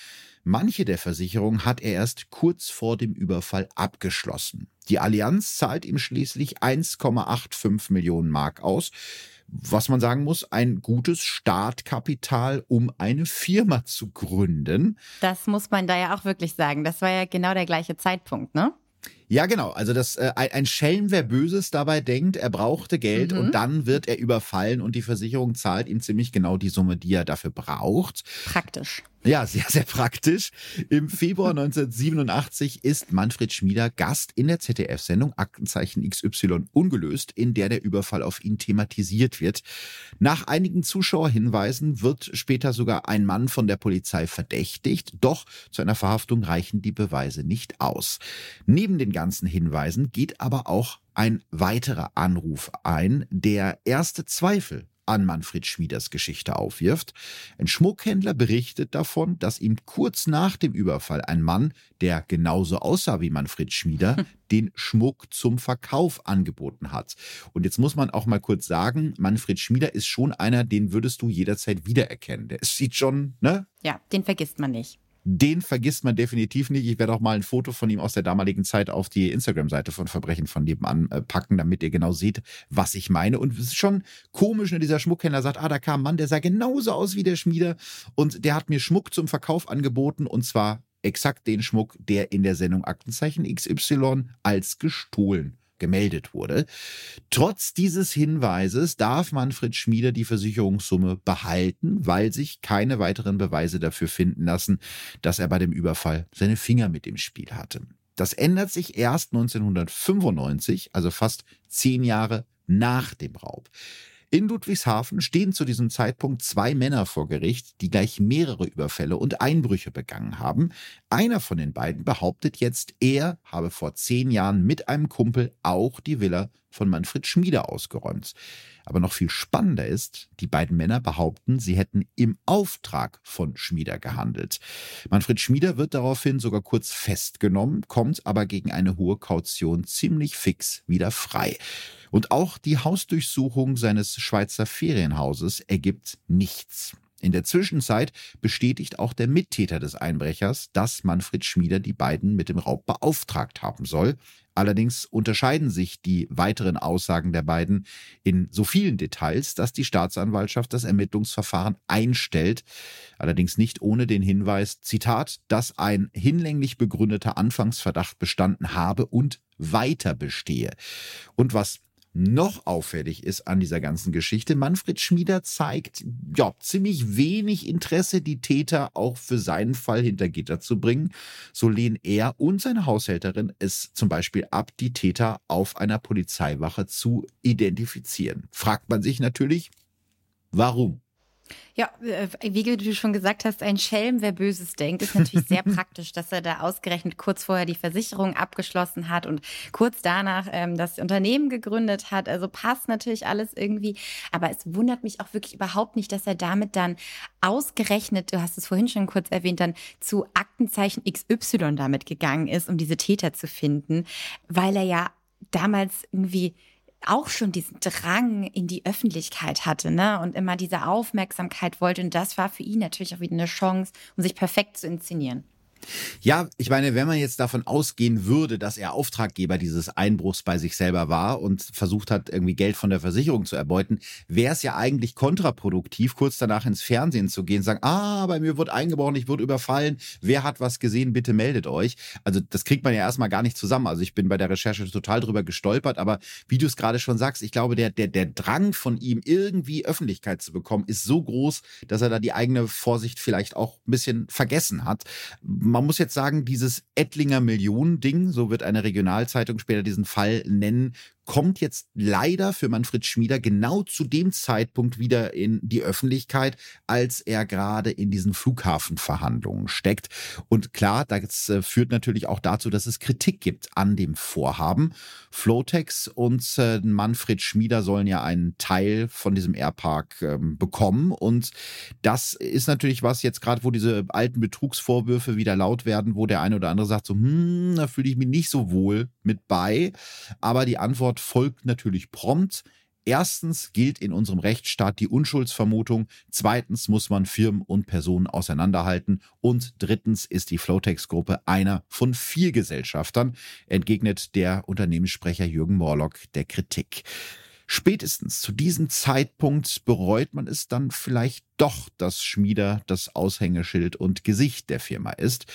Manche der Versicherungen hat er erst kurz vor dem Überfall abgeschlossen. Die Allianz zahlt ihm schließlich 1,85 Millionen Mark aus. Was man sagen muss, ein gutes Startkapital, um eine Firma zu gründen. Das muss man da ja auch wirklich sagen. Das war ja genau der gleiche Zeitpunkt, ne? Ja, genau. Also das äh, ein Schelm, wer Böses dabei denkt, er brauchte Geld mhm. und dann wird er überfallen und die Versicherung zahlt ihm ziemlich genau die Summe, die er dafür braucht. Praktisch. Ja, sehr, sehr praktisch. Im Februar 1987 ist Manfred Schmieder Gast in der ZDF-Sendung Aktenzeichen XY ungelöst, in der der Überfall auf ihn thematisiert wird. Nach einigen Zuschauerhinweisen wird später sogar ein Mann von der Polizei verdächtigt, doch zu einer Verhaftung reichen die Beweise nicht aus. Neben den ganzen Hinweisen geht aber auch ein weiterer Anruf ein, der erste Zweifel an Manfred Schmieders Geschichte aufwirft. Ein Schmuckhändler berichtet davon, dass ihm kurz nach dem Überfall ein Mann, der genauso aussah wie Manfred Schmieder, den Schmuck zum Verkauf angeboten hat. Und jetzt muss man auch mal kurz sagen, Manfred Schmieder ist schon einer, den würdest du jederzeit wiedererkennen. Der sieht schon, ne? Ja, den vergisst man nicht den vergisst man definitiv nicht. Ich werde auch mal ein Foto von ihm aus der damaligen Zeit auf die Instagram-Seite von Verbrechen von nebenan äh, packen, damit ihr genau seht, was ich meine. Und es ist schon komisch, wenn dieser Schmuckhändler sagt, ah, da kam ein Mann, der sah genauso aus wie der Schmieder und der hat mir Schmuck zum Verkauf angeboten und zwar exakt den Schmuck, der in der Sendung Aktenzeichen XY als gestohlen gemeldet wurde. Trotz dieses Hinweises darf Manfred Schmieder die Versicherungssumme behalten, weil sich keine weiteren Beweise dafür finden lassen, dass er bei dem Überfall seine Finger mit im Spiel hatte. Das ändert sich erst 1995, also fast zehn Jahre nach dem Raub. In Ludwigshafen stehen zu diesem Zeitpunkt zwei Männer vor Gericht, die gleich mehrere Überfälle und Einbrüche begangen haben. Einer von den beiden behauptet jetzt, er habe vor zehn Jahren mit einem Kumpel auch die Villa von Manfred Schmieder ausgeräumt. Aber noch viel spannender ist, die beiden Männer behaupten, sie hätten im Auftrag von Schmieder gehandelt. Manfred Schmieder wird daraufhin sogar kurz festgenommen, kommt aber gegen eine hohe Kaution ziemlich fix wieder frei. Und auch die Hausdurchsuchung seines Schweizer Ferienhauses ergibt nichts. In der Zwischenzeit bestätigt auch der Mittäter des Einbrechers, dass Manfred Schmieder die beiden mit dem Raub beauftragt haben soll. Allerdings unterscheiden sich die weiteren Aussagen der beiden in so vielen Details, dass die Staatsanwaltschaft das Ermittlungsverfahren einstellt, allerdings nicht ohne den Hinweis, Zitat, dass ein hinlänglich begründeter Anfangsverdacht bestanden habe und weiter bestehe. Und was noch auffällig ist an dieser ganzen Geschichte, Manfred Schmieder zeigt ja ziemlich wenig Interesse, die Täter auch für seinen Fall hinter Gitter zu bringen. So lehnen er und seine Haushälterin es zum Beispiel ab, die Täter auf einer Polizeiwache zu identifizieren. Fragt man sich natürlich, warum? Ja, äh, wie du schon gesagt hast, ein Schelm, wer Böses denkt, ist natürlich sehr praktisch, dass er da ausgerechnet kurz vorher die Versicherung abgeschlossen hat und kurz danach ähm, das Unternehmen gegründet hat. Also passt natürlich alles irgendwie. Aber es wundert mich auch wirklich überhaupt nicht, dass er damit dann ausgerechnet, du hast es vorhin schon kurz erwähnt, dann zu Aktenzeichen XY damit gegangen ist, um diese Täter zu finden, weil er ja damals irgendwie auch schon diesen Drang in die Öffentlichkeit hatte, ne? Und immer diese Aufmerksamkeit wollte. Und das war für ihn natürlich auch wieder eine Chance, um sich perfekt zu inszenieren. Ja, ich meine, wenn man jetzt davon ausgehen würde, dass er Auftraggeber dieses Einbruchs bei sich selber war und versucht hat, irgendwie Geld von der Versicherung zu erbeuten, wäre es ja eigentlich kontraproduktiv, kurz danach ins Fernsehen zu gehen, sagen, ah, bei mir wird eingebrochen, ich wurde überfallen, wer hat was gesehen, bitte meldet euch. Also das kriegt man ja erstmal gar nicht zusammen. Also ich bin bei der Recherche total drüber gestolpert, aber wie du es gerade schon sagst, ich glaube, der, der, der Drang von ihm, irgendwie Öffentlichkeit zu bekommen, ist so groß, dass er da die eigene Vorsicht vielleicht auch ein bisschen vergessen hat man muss jetzt sagen, dieses Ettlinger Millionen-Ding, so wird eine Regionalzeitung später diesen Fall nennen, kommt jetzt leider für Manfred Schmieder genau zu dem Zeitpunkt wieder in die Öffentlichkeit, als er gerade in diesen Flughafenverhandlungen steckt. Und klar, das äh, führt natürlich auch dazu, dass es Kritik gibt an dem Vorhaben. Flotex und äh, Manfred Schmieder sollen ja einen Teil von diesem Airpark ähm, bekommen. Und das ist natürlich was jetzt gerade, wo diese alten Betrugsvorwürfe wieder laut werden, wo der eine oder andere sagt so, hm, da fühle ich mich nicht so wohl mit bei. Aber die Antwort Antwort folgt natürlich prompt. Erstens gilt in unserem Rechtsstaat die Unschuldsvermutung, zweitens muss man Firmen und Personen auseinanderhalten und drittens ist die Flowtex-Gruppe einer von vier Gesellschaftern, entgegnet der Unternehmenssprecher Jürgen Morlock der Kritik. Spätestens zu diesem Zeitpunkt bereut man es dann vielleicht doch, dass Schmieder das Aushängeschild und Gesicht der Firma ist.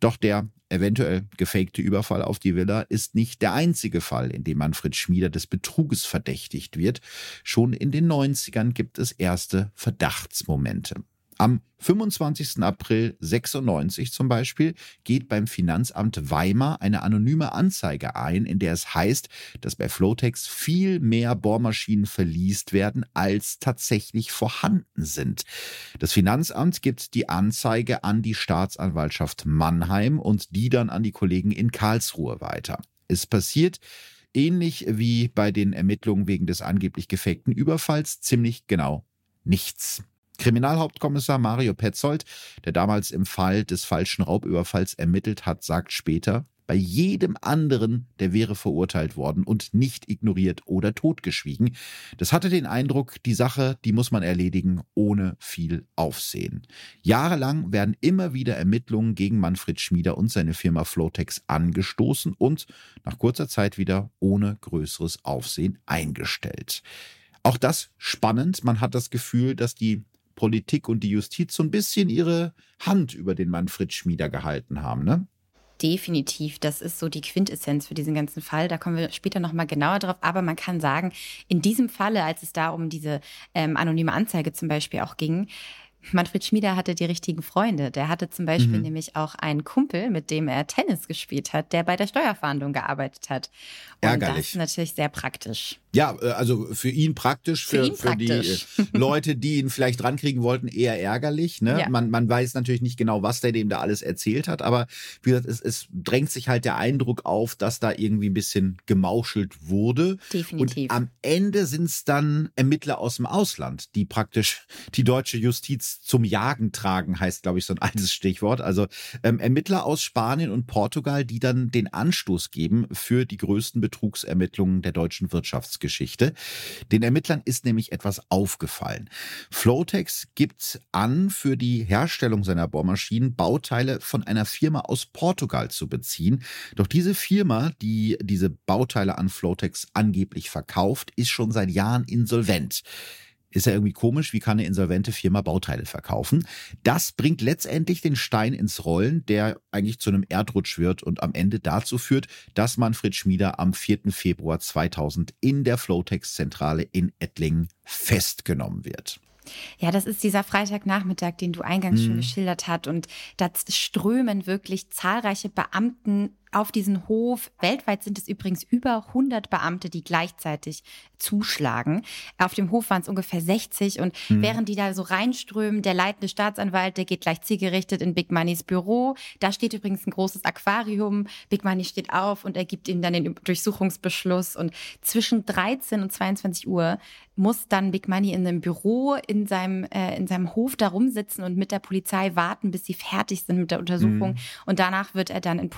Doch der eventuell gefakte Überfall auf die Villa ist nicht der einzige Fall, in dem Manfred Schmieder des Betruges verdächtigt wird. Schon in den 90ern gibt es erste Verdachtsmomente. Am 25. April 96 zum Beispiel geht beim Finanzamt Weimar eine anonyme Anzeige ein, in der es heißt, dass bei Flotex viel mehr Bohrmaschinen verliest werden, als tatsächlich vorhanden sind. Das Finanzamt gibt die Anzeige an die Staatsanwaltschaft Mannheim und die dann an die Kollegen in Karlsruhe weiter. Es passiert ähnlich wie bei den Ermittlungen wegen des angeblich gefakten Überfalls ziemlich genau nichts. Kriminalhauptkommissar Mario Petzold, der damals im Fall des falschen Raubüberfalls ermittelt hat, sagt später, bei jedem anderen, der wäre verurteilt worden und nicht ignoriert oder totgeschwiegen. Das hatte den Eindruck, die Sache, die muss man erledigen, ohne viel Aufsehen. Jahrelang werden immer wieder Ermittlungen gegen Manfred Schmieder und seine Firma Flotex angestoßen und nach kurzer Zeit wieder ohne größeres Aufsehen eingestellt. Auch das spannend. Man hat das Gefühl, dass die Politik und die Justiz so ein bisschen ihre Hand über den Manfred Schmieder gehalten haben, ne? Definitiv, das ist so die Quintessenz für diesen ganzen Fall. Da kommen wir später nochmal genauer drauf. Aber man kann sagen, in diesem Falle, als es da um diese ähm, anonyme Anzeige zum Beispiel auch ging, Manfred Schmieder hatte die richtigen Freunde. Der hatte zum Beispiel mhm. nämlich auch einen Kumpel, mit dem er Tennis gespielt hat, der bei der Steuerfahndung gearbeitet hat. Und Ärgerlich. das ist natürlich sehr praktisch. Ja, äh, also für ihn praktisch, für, für, ihn für die äh, Leute, die ihn vielleicht drankriegen wollten, eher ärgerlich. Ne? Ja. Man, man weiß natürlich nicht genau, was der dem da alles erzählt hat, aber wie gesagt, es, es drängt sich halt der Eindruck auf, dass da irgendwie ein bisschen gemauschelt wurde. Definitiv. Und am Ende sind es dann Ermittler aus dem Ausland, die praktisch die deutsche Justiz zum Jagen tragen, heißt, glaube ich, so ein altes Stichwort. Also ähm, Ermittler aus Spanien und Portugal, die dann den Anstoß geben für die größten Betrugsermittlungen der deutschen Wirtschafts Geschichte. Den Ermittlern ist nämlich etwas aufgefallen. Flotex gibt an, für die Herstellung seiner Bohrmaschinen Bauteile von einer Firma aus Portugal zu beziehen. Doch diese Firma, die diese Bauteile an Flotex angeblich verkauft, ist schon seit Jahren insolvent. Ist ja irgendwie komisch, wie kann eine insolvente Firma Bauteile verkaufen? Das bringt letztendlich den Stein ins Rollen, der eigentlich zu einem Erdrutsch wird und am Ende dazu führt, dass Manfred Schmieder am 4. Februar 2000 in der Flotex-Zentrale in Ettlingen festgenommen wird. Ja, das ist dieser Freitagnachmittag, den du eingangs mhm. schon geschildert hast. Und da strömen wirklich zahlreiche Beamten auf diesen Hof. Weltweit sind es übrigens über 100 Beamte, die gleichzeitig zuschlagen. Auf dem Hof waren es ungefähr 60 und mhm. während die da so reinströmen, der leitende Staatsanwalt, der geht gleich zielgerichtet in Big Moneys Büro. Da steht übrigens ein großes Aquarium. Big Money steht auf und er gibt ihnen dann den Durchsuchungsbeschluss und zwischen 13 und 22 Uhr muss dann Big Money in einem Büro in seinem, äh, in seinem Hof da rumsitzen und mit der Polizei warten, bis sie fertig sind mit der Untersuchung. Mhm. Und danach wird er dann in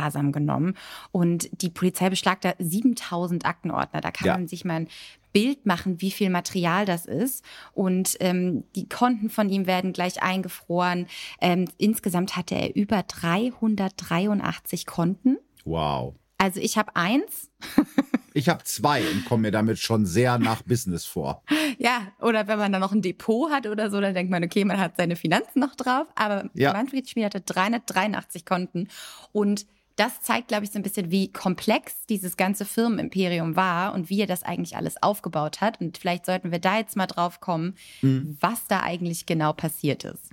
Polizeigewahrsam genommen. Und die Polizei beschlagt da 7000 Aktenordner. Da kann ja. man sich mal ein Bild machen, wie viel Material das ist. Und ähm, die Konten von ihm werden gleich eingefroren. Ähm, insgesamt hatte er über 383 Konten. Wow. Also ich habe eins. ich habe zwei und komme mir damit schon sehr nach Business vor. Ja, oder wenn man dann noch ein Depot hat oder so, dann denkt man, okay, man hat seine Finanzen noch drauf. Aber ja. Manfred Schmied hatte 383 Konten und das zeigt, glaube ich, so ein bisschen, wie komplex dieses ganze Firmenimperium war und wie er das eigentlich alles aufgebaut hat. Und vielleicht sollten wir da jetzt mal drauf kommen, mhm. was da eigentlich genau passiert ist.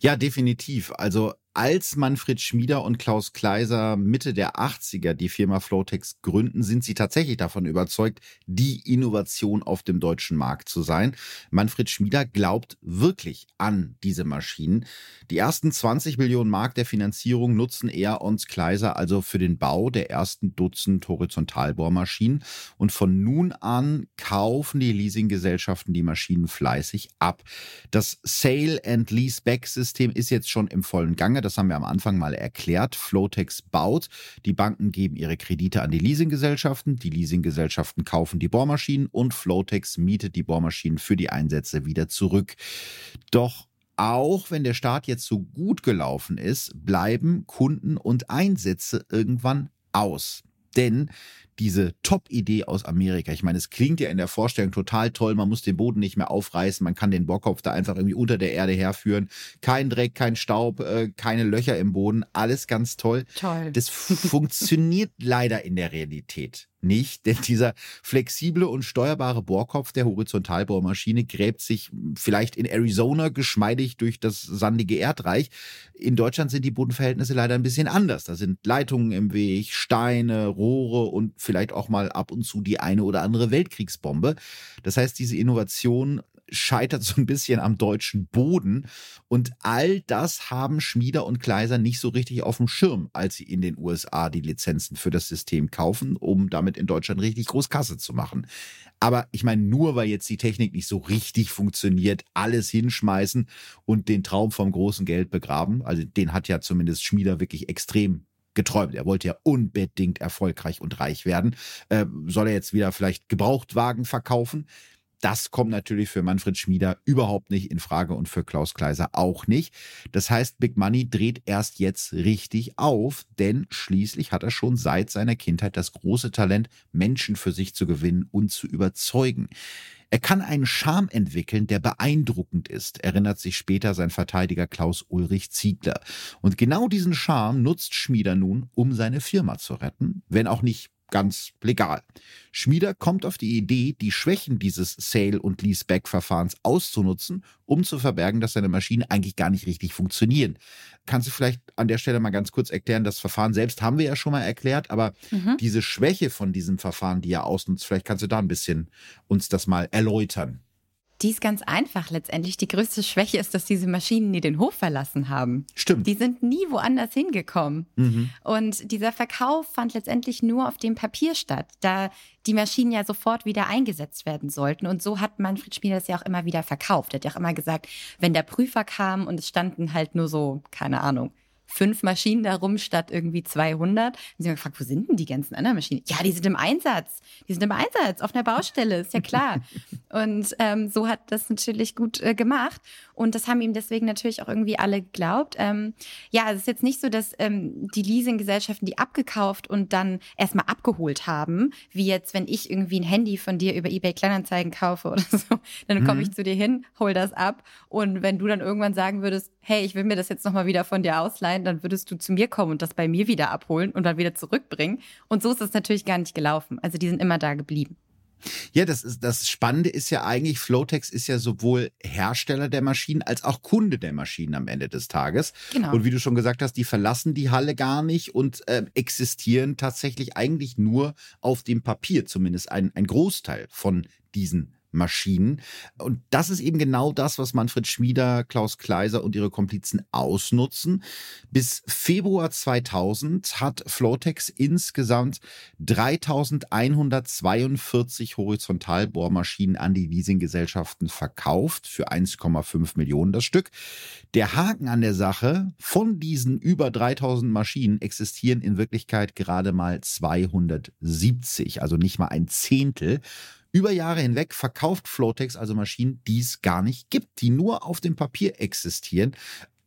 Ja, definitiv. Also als Manfred Schmieder und Klaus Kleiser Mitte der 80er die Firma Flowtex gründen, sind sie tatsächlich davon überzeugt, die Innovation auf dem deutschen Markt zu sein. Manfred Schmieder glaubt wirklich an diese Maschinen. Die ersten 20 Millionen Mark der Finanzierung nutzen er und Kleiser also für den Bau der ersten Dutzend Horizontalbohrmaschinen. Und von nun an kaufen die Leasinggesellschaften die Maschinen fleißig ab. Das Sale and Leaseback System ist jetzt schon im vollen Gange das haben wir am Anfang mal erklärt. Flotex baut. Die Banken geben ihre Kredite an die Leasinggesellschaften. Die Leasinggesellschaften kaufen die Bohrmaschinen und Flotex mietet die Bohrmaschinen für die Einsätze wieder zurück. Doch auch wenn der Start jetzt so gut gelaufen ist, bleiben Kunden und Einsätze irgendwann aus. Denn diese Top-Idee aus Amerika. Ich meine, es klingt ja in der Vorstellung total toll. Man muss den Boden nicht mehr aufreißen. Man kann den Bohrkopf da einfach irgendwie unter der Erde herführen. Kein Dreck, kein Staub, äh, keine Löcher im Boden. Alles ganz toll. Toll. Das funktioniert leider in der Realität nicht, denn dieser flexible und steuerbare Bohrkopf der Horizontalbohrmaschine gräbt sich vielleicht in Arizona geschmeidig durch das sandige Erdreich. In Deutschland sind die Bodenverhältnisse leider ein bisschen anders. Da sind Leitungen im Weg, Steine, Rohre und vielleicht auch mal ab und zu die eine oder andere Weltkriegsbombe. Das heißt, diese Innovation scheitert so ein bisschen am deutschen Boden. Und all das haben Schmieder und Kleiser nicht so richtig auf dem Schirm, als sie in den USA die Lizenzen für das System kaufen, um damit in Deutschland richtig groß Kasse zu machen. Aber ich meine, nur weil jetzt die Technik nicht so richtig funktioniert, alles hinschmeißen und den Traum vom großen Geld begraben, also den hat ja zumindest Schmieder wirklich extrem geträumt. Er wollte ja unbedingt erfolgreich und reich werden. Äh, soll er jetzt wieder vielleicht Gebrauchtwagen verkaufen? Das kommt natürlich für Manfred Schmieder überhaupt nicht in Frage und für Klaus Kleiser auch nicht. Das heißt, Big Money dreht erst jetzt richtig auf, denn schließlich hat er schon seit seiner Kindheit das große Talent, Menschen für sich zu gewinnen und zu überzeugen. Er kann einen Charme entwickeln, der beeindruckend ist, erinnert sich später sein Verteidiger Klaus Ulrich Ziegler. Und genau diesen Charme nutzt Schmieder nun, um seine Firma zu retten, wenn auch nicht ganz legal. Schmieder kommt auf die Idee, die Schwächen dieses Sale- und Leaseback-Verfahrens auszunutzen, um zu verbergen, dass seine Maschinen eigentlich gar nicht richtig funktionieren. Kannst du vielleicht an der Stelle mal ganz kurz erklären, das Verfahren selbst haben wir ja schon mal erklärt, aber mhm. diese Schwäche von diesem Verfahren, die er ausnutzt, vielleicht kannst du da ein bisschen uns das mal erläutern. Die ist ganz einfach letztendlich. Die größte Schwäche ist, dass diese Maschinen nie den Hof verlassen haben. Stimmt. Die sind nie woanders hingekommen. Mhm. Und dieser Verkauf fand letztendlich nur auf dem Papier statt, da die Maschinen ja sofort wieder eingesetzt werden sollten. Und so hat Manfred Schmieder das ja auch immer wieder verkauft. Er hat ja auch immer gesagt, wenn der Prüfer kam und es standen halt nur so, keine Ahnung, fünf Maschinen darum statt irgendwie 200. Und sie haben gefragt, wo sind denn die ganzen anderen Maschinen? Ja, die sind im Einsatz. Die sind im Einsatz auf einer Baustelle, ist ja klar. und ähm, so hat das natürlich gut äh, gemacht. Und das haben ihm deswegen natürlich auch irgendwie alle geglaubt. Ähm, ja, es ist jetzt nicht so, dass ähm, die Leasinggesellschaften die abgekauft und dann erstmal abgeholt haben, wie jetzt, wenn ich irgendwie ein Handy von dir über eBay Kleinanzeigen kaufe oder so, dann komme ich mhm. zu dir hin, hol das ab. Und wenn du dann irgendwann sagen würdest, hey, ich will mir das jetzt nochmal wieder von dir ausleihen, dann würdest du zu mir kommen und das bei mir wieder abholen und dann wieder zurückbringen. Und so ist es natürlich gar nicht gelaufen. Also die sind immer da geblieben. Ja, das ist das Spannende ist ja eigentlich, Flotex ist ja sowohl Hersteller der Maschinen als auch Kunde der Maschinen am Ende des Tages. Genau. Und wie du schon gesagt hast, die verlassen die Halle gar nicht und äh, existieren tatsächlich eigentlich nur auf dem Papier, zumindest ein, ein Großteil von diesen Maschinen. Und das ist eben genau das, was Manfred Schmieder, Klaus Kleiser und ihre Komplizen ausnutzen. Bis Februar 2000 hat Flotex insgesamt 3142 Horizontalbohrmaschinen an die Leasinggesellschaften verkauft für 1,5 Millionen das Stück. Der Haken an der Sache, von diesen über 3000 Maschinen existieren in Wirklichkeit gerade mal 270, also nicht mal ein Zehntel. Über Jahre hinweg verkauft Flotex also Maschinen, die es gar nicht gibt, die nur auf dem Papier existieren.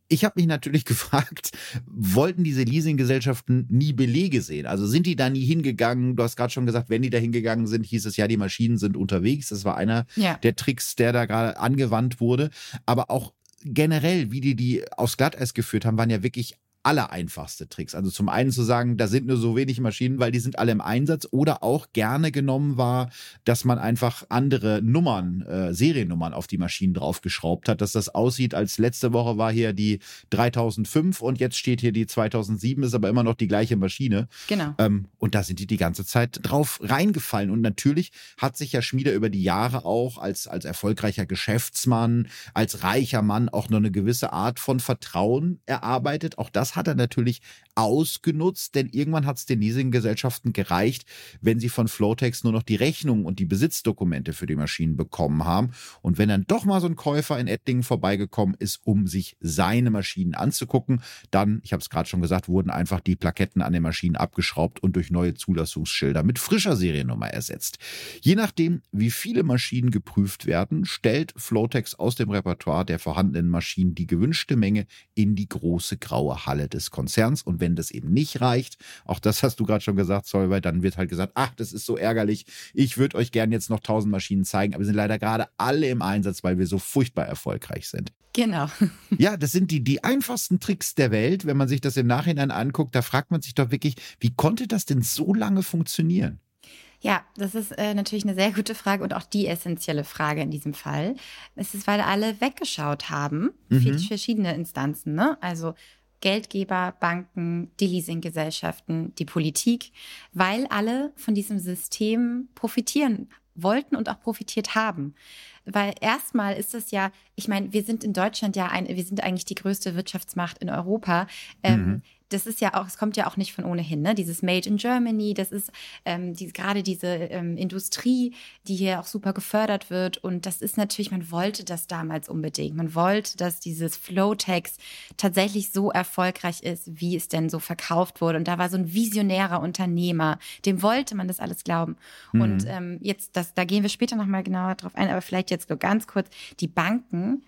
Ich habe mich natürlich gefragt, wollten diese Leasinggesellschaften nie Belege sehen? Also sind die da nie hingegangen? Du hast gerade schon gesagt, wenn die da hingegangen sind, hieß es ja, die Maschinen sind unterwegs. Das war einer ja. der Tricks, der da gerade angewandt wurde. Aber auch generell, wie die die aufs Glatteis geführt haben, waren ja wirklich allereinfachste Tricks. Also zum einen zu sagen, da sind nur so wenig Maschinen, weil die sind alle im Einsatz oder auch gerne genommen war, dass man einfach andere Nummern, äh, Seriennummern auf die Maschinen draufgeschraubt hat, dass das aussieht, als letzte Woche war hier die 3005 und jetzt steht hier die 2007, ist aber immer noch die gleiche Maschine. Genau. Ähm, und da sind die die ganze Zeit drauf reingefallen. Und natürlich hat sich ja Schmieder über die Jahre auch als, als erfolgreicher Geschäftsmann, als reicher Mann auch noch eine gewisse Art von Vertrauen erarbeitet. Auch das hat er natürlich ausgenutzt, denn irgendwann hat es den Leasinggesellschaften gereicht, wenn sie von Flotex nur noch die Rechnung und die Besitzdokumente für die Maschinen bekommen haben. Und wenn dann doch mal so ein Käufer in Ettlingen vorbeigekommen ist, um sich seine Maschinen anzugucken, dann, ich habe es gerade schon gesagt, wurden einfach die Plaketten an den Maschinen abgeschraubt und durch neue Zulassungsschilder mit frischer Seriennummer ersetzt. Je nachdem, wie viele Maschinen geprüft werden, stellt Flotex aus dem Repertoire der vorhandenen Maschinen die gewünschte Menge in die große graue Halle des Konzerns. Und wenn das eben nicht reicht, auch das hast du gerade schon gesagt, Solveig, dann wird halt gesagt, ach, das ist so ärgerlich. Ich würde euch gerne jetzt noch tausend Maschinen zeigen, aber wir sind leider gerade alle im Einsatz, weil wir so furchtbar erfolgreich sind. Genau. Ja, das sind die, die einfachsten Tricks der Welt. Wenn man sich das im Nachhinein anguckt, da fragt man sich doch wirklich, wie konnte das denn so lange funktionieren? Ja, das ist äh, natürlich eine sehr gute Frage und auch die essentielle Frage in diesem Fall. Es ist, weil alle weggeschaut haben, mhm. viele verschiedene Instanzen, ne? Also Geldgeber, Banken, die Leasinggesellschaften, die Politik, weil alle von diesem System profitieren wollten und auch profitiert haben. Weil erstmal ist es ja, ich meine, wir sind in Deutschland ja ein, wir sind eigentlich die größte Wirtschaftsmacht in Europa. Ähm, mhm das ist ja auch, es kommt ja auch nicht von ohnehin, ne? Dieses Made in Germany, das ist ähm, die, gerade diese ähm, Industrie, die hier auch super gefördert wird. Und das ist natürlich, man wollte das damals unbedingt. Man wollte, dass dieses Flowtex tatsächlich so erfolgreich ist, wie es denn so verkauft wurde. Und da war so ein visionärer Unternehmer, dem wollte man das alles glauben. Mhm. Und ähm, jetzt, das, da gehen wir später nochmal genauer drauf ein, aber vielleicht jetzt nur ganz kurz, die Banken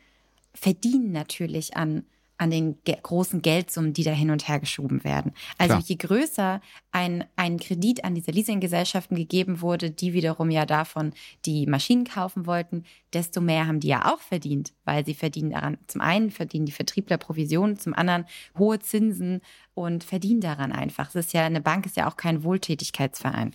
verdienen natürlich an an den ge großen Geldsummen, die da hin und her geschoben werden. Also Klar. je größer ein, ein Kredit an diese Leasinggesellschaften gegeben wurde, die wiederum ja davon die Maschinen kaufen wollten, desto mehr haben die ja auch verdient, weil sie verdienen daran, zum einen verdienen die Vertriebler Provisionen, zum anderen hohe Zinsen und verdienen daran einfach. Es ist ja, eine Bank ist ja auch kein Wohltätigkeitsverein.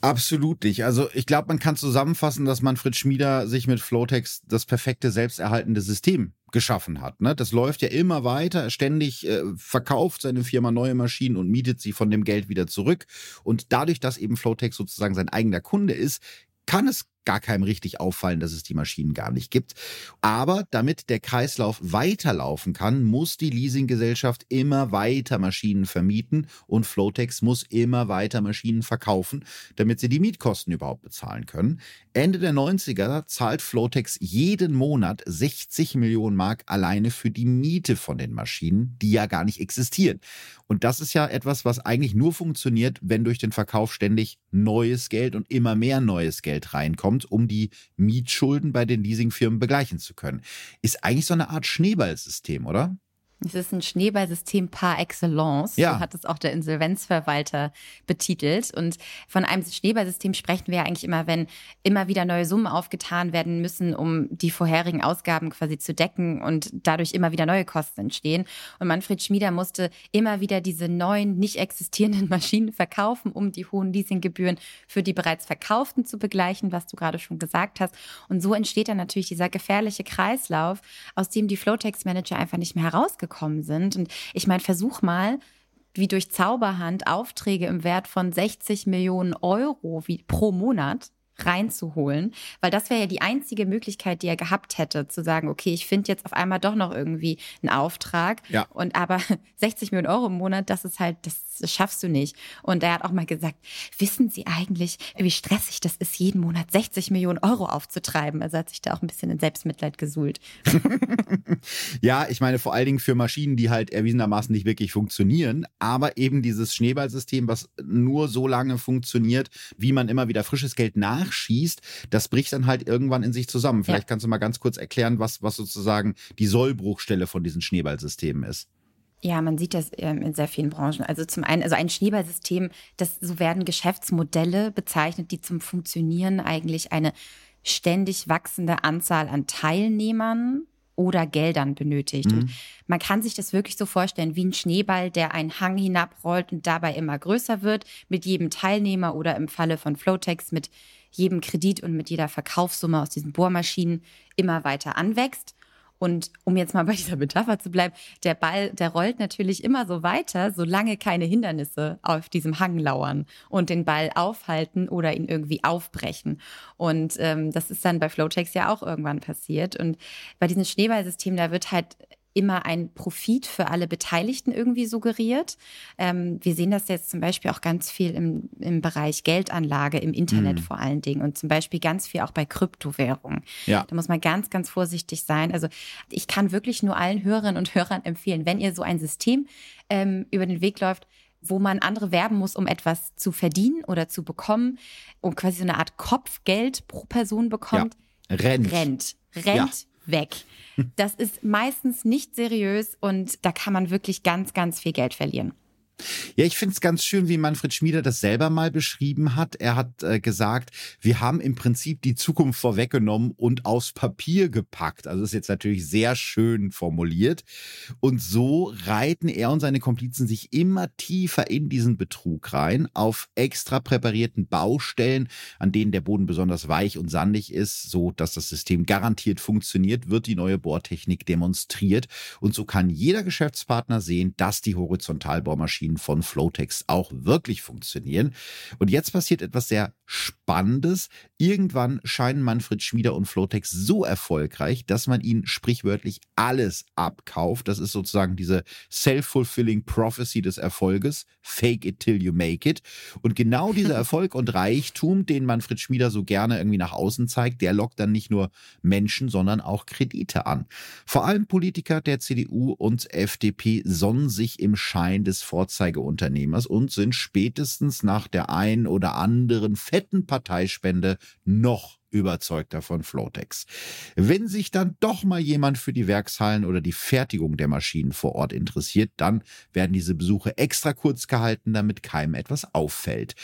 Absolut nicht. Also ich glaube, man kann zusammenfassen, dass Manfred Schmieder sich mit Flowtex das perfekte selbsterhaltende System geschaffen hat. Ne? Das läuft ja immer weiter, ständig äh, verkauft seine Firma neue Maschinen und mietet sie von dem Geld wieder zurück. Und dadurch, dass eben Flowtex sozusagen sein eigener Kunde ist, kann es gar keinem richtig auffallen, dass es die Maschinen gar nicht gibt. Aber damit der Kreislauf weiterlaufen kann, muss die Leasinggesellschaft immer weiter Maschinen vermieten und Flotex muss immer weiter Maschinen verkaufen, damit sie die Mietkosten überhaupt bezahlen können. Ende der 90er zahlt Flotex jeden Monat 60 Millionen Mark alleine für die Miete von den Maschinen, die ja gar nicht existieren. Und das ist ja etwas, was eigentlich nur funktioniert, wenn durch den Verkauf ständig neues Geld und immer mehr neues Geld reinkommt kommt, um die Mietschulden bei den Leasingfirmen begleichen zu können. Ist eigentlich so eine Art Schneeballsystem, oder? Es ist ein Schneeballsystem par excellence. Ja. So hat es auch der Insolvenzverwalter betitelt. Und von einem Schneeballsystem sprechen wir ja eigentlich immer, wenn immer wieder neue Summen aufgetan werden müssen, um die vorherigen Ausgaben quasi zu decken und dadurch immer wieder neue Kosten entstehen. Und Manfred Schmieder musste immer wieder diese neuen, nicht existierenden Maschinen verkaufen, um die hohen Leasinggebühren für die bereits verkauften zu begleichen, was du gerade schon gesagt hast. Und so entsteht dann natürlich dieser gefährliche Kreislauf, aus dem die Flowtex-Manager einfach nicht mehr herausgekommen gekommen sind. Und ich meine, versuch mal, wie durch Zauberhand Aufträge im Wert von 60 Millionen Euro wie pro Monat reinzuholen, weil das wäre ja die einzige Möglichkeit, die er gehabt hätte, zu sagen, okay, ich finde jetzt auf einmal doch noch irgendwie einen Auftrag ja. und aber 60 Millionen Euro im Monat, das ist halt, das schaffst du nicht. Und er hat auch mal gesagt, wissen Sie eigentlich, wie stressig das ist, jeden Monat 60 Millionen Euro aufzutreiben? Also hat sich da auch ein bisschen in Selbstmitleid gesuhlt. ja, ich meine vor allen Dingen für Maschinen, die halt erwiesenermaßen nicht wirklich funktionieren, aber eben dieses Schneeballsystem, was nur so lange funktioniert, wie man immer wieder frisches Geld nachschießt, das bricht dann halt irgendwann in sich zusammen. Vielleicht ja. kannst du mal ganz kurz erklären, was, was sozusagen die Sollbruchstelle von diesen Schneeballsystemen ist. Ja, man sieht das ähm, in sehr vielen Branchen. Also zum einen, also ein Schneeballsystem, das so werden Geschäftsmodelle bezeichnet, die zum Funktionieren eigentlich eine ständig wachsende Anzahl an Teilnehmern oder Geldern benötigt. Mhm. Und man kann sich das wirklich so vorstellen wie ein Schneeball, der einen Hang hinabrollt und dabei immer größer wird, mit jedem Teilnehmer oder im Falle von Flowtex mit jedem Kredit und mit jeder Verkaufssumme aus diesen Bohrmaschinen immer weiter anwächst. Und um jetzt mal bei dieser Metapher zu bleiben, der Ball, der rollt natürlich immer so weiter, solange keine Hindernisse auf diesem Hang lauern und den Ball aufhalten oder ihn irgendwie aufbrechen. Und ähm, das ist dann bei Flowchecks ja auch irgendwann passiert. Und bei diesem Schneeballsystem, da wird halt immer ein Profit für alle Beteiligten irgendwie suggeriert. Ähm, wir sehen das jetzt zum Beispiel auch ganz viel im, im Bereich Geldanlage, im Internet mhm. vor allen Dingen und zum Beispiel ganz viel auch bei Kryptowährungen. Ja. Da muss man ganz, ganz vorsichtig sein. Also ich kann wirklich nur allen Hörerinnen und Hörern empfehlen, wenn ihr so ein System ähm, über den Weg läuft, wo man andere werben muss, um etwas zu verdienen oder zu bekommen und quasi so eine Art Kopfgeld pro Person bekommt. Ja. Rennt. Rennt. Rennt ja. Weg. Das ist meistens nicht seriös und da kann man wirklich ganz, ganz viel Geld verlieren. Ja, ich finde es ganz schön, wie Manfred Schmieder das selber mal beschrieben hat. Er hat äh, gesagt, wir haben im Prinzip die Zukunft vorweggenommen und aufs Papier gepackt. Also ist jetzt natürlich sehr schön formuliert. Und so reiten er und seine Komplizen sich immer tiefer in diesen Betrug rein, auf extra präparierten Baustellen, an denen der Boden besonders weich und sandig ist, so dass das System garantiert funktioniert, wird die neue Bohrtechnik demonstriert. Und so kann jeder Geschäftspartner sehen, dass die Horizontalbohrmaschine Maschinen von Flowtex auch wirklich funktionieren. Und jetzt passiert etwas sehr Spannendes. Irgendwann scheinen Manfred Schmieder und Flowtex so erfolgreich, dass man ihnen sprichwörtlich alles abkauft. Das ist sozusagen diese self-fulfilling prophecy des Erfolges. Fake it till you make it. Und genau dieser Erfolg und Reichtum, den Manfred Schmieder so gerne irgendwie nach außen zeigt, der lockt dann nicht nur Menschen, sondern auch Kredite an. Vor allem Politiker der CDU und FDP sonnen sich im Schein des Vorzeigens Vorzeigeunternehmers und sind spätestens nach der ein oder anderen fetten Parteispende noch überzeugter von Flotex. Wenn sich dann doch mal jemand für die Werkshallen oder die Fertigung der Maschinen vor Ort interessiert, dann werden diese Besuche extra kurz gehalten, damit keinem etwas auffällt.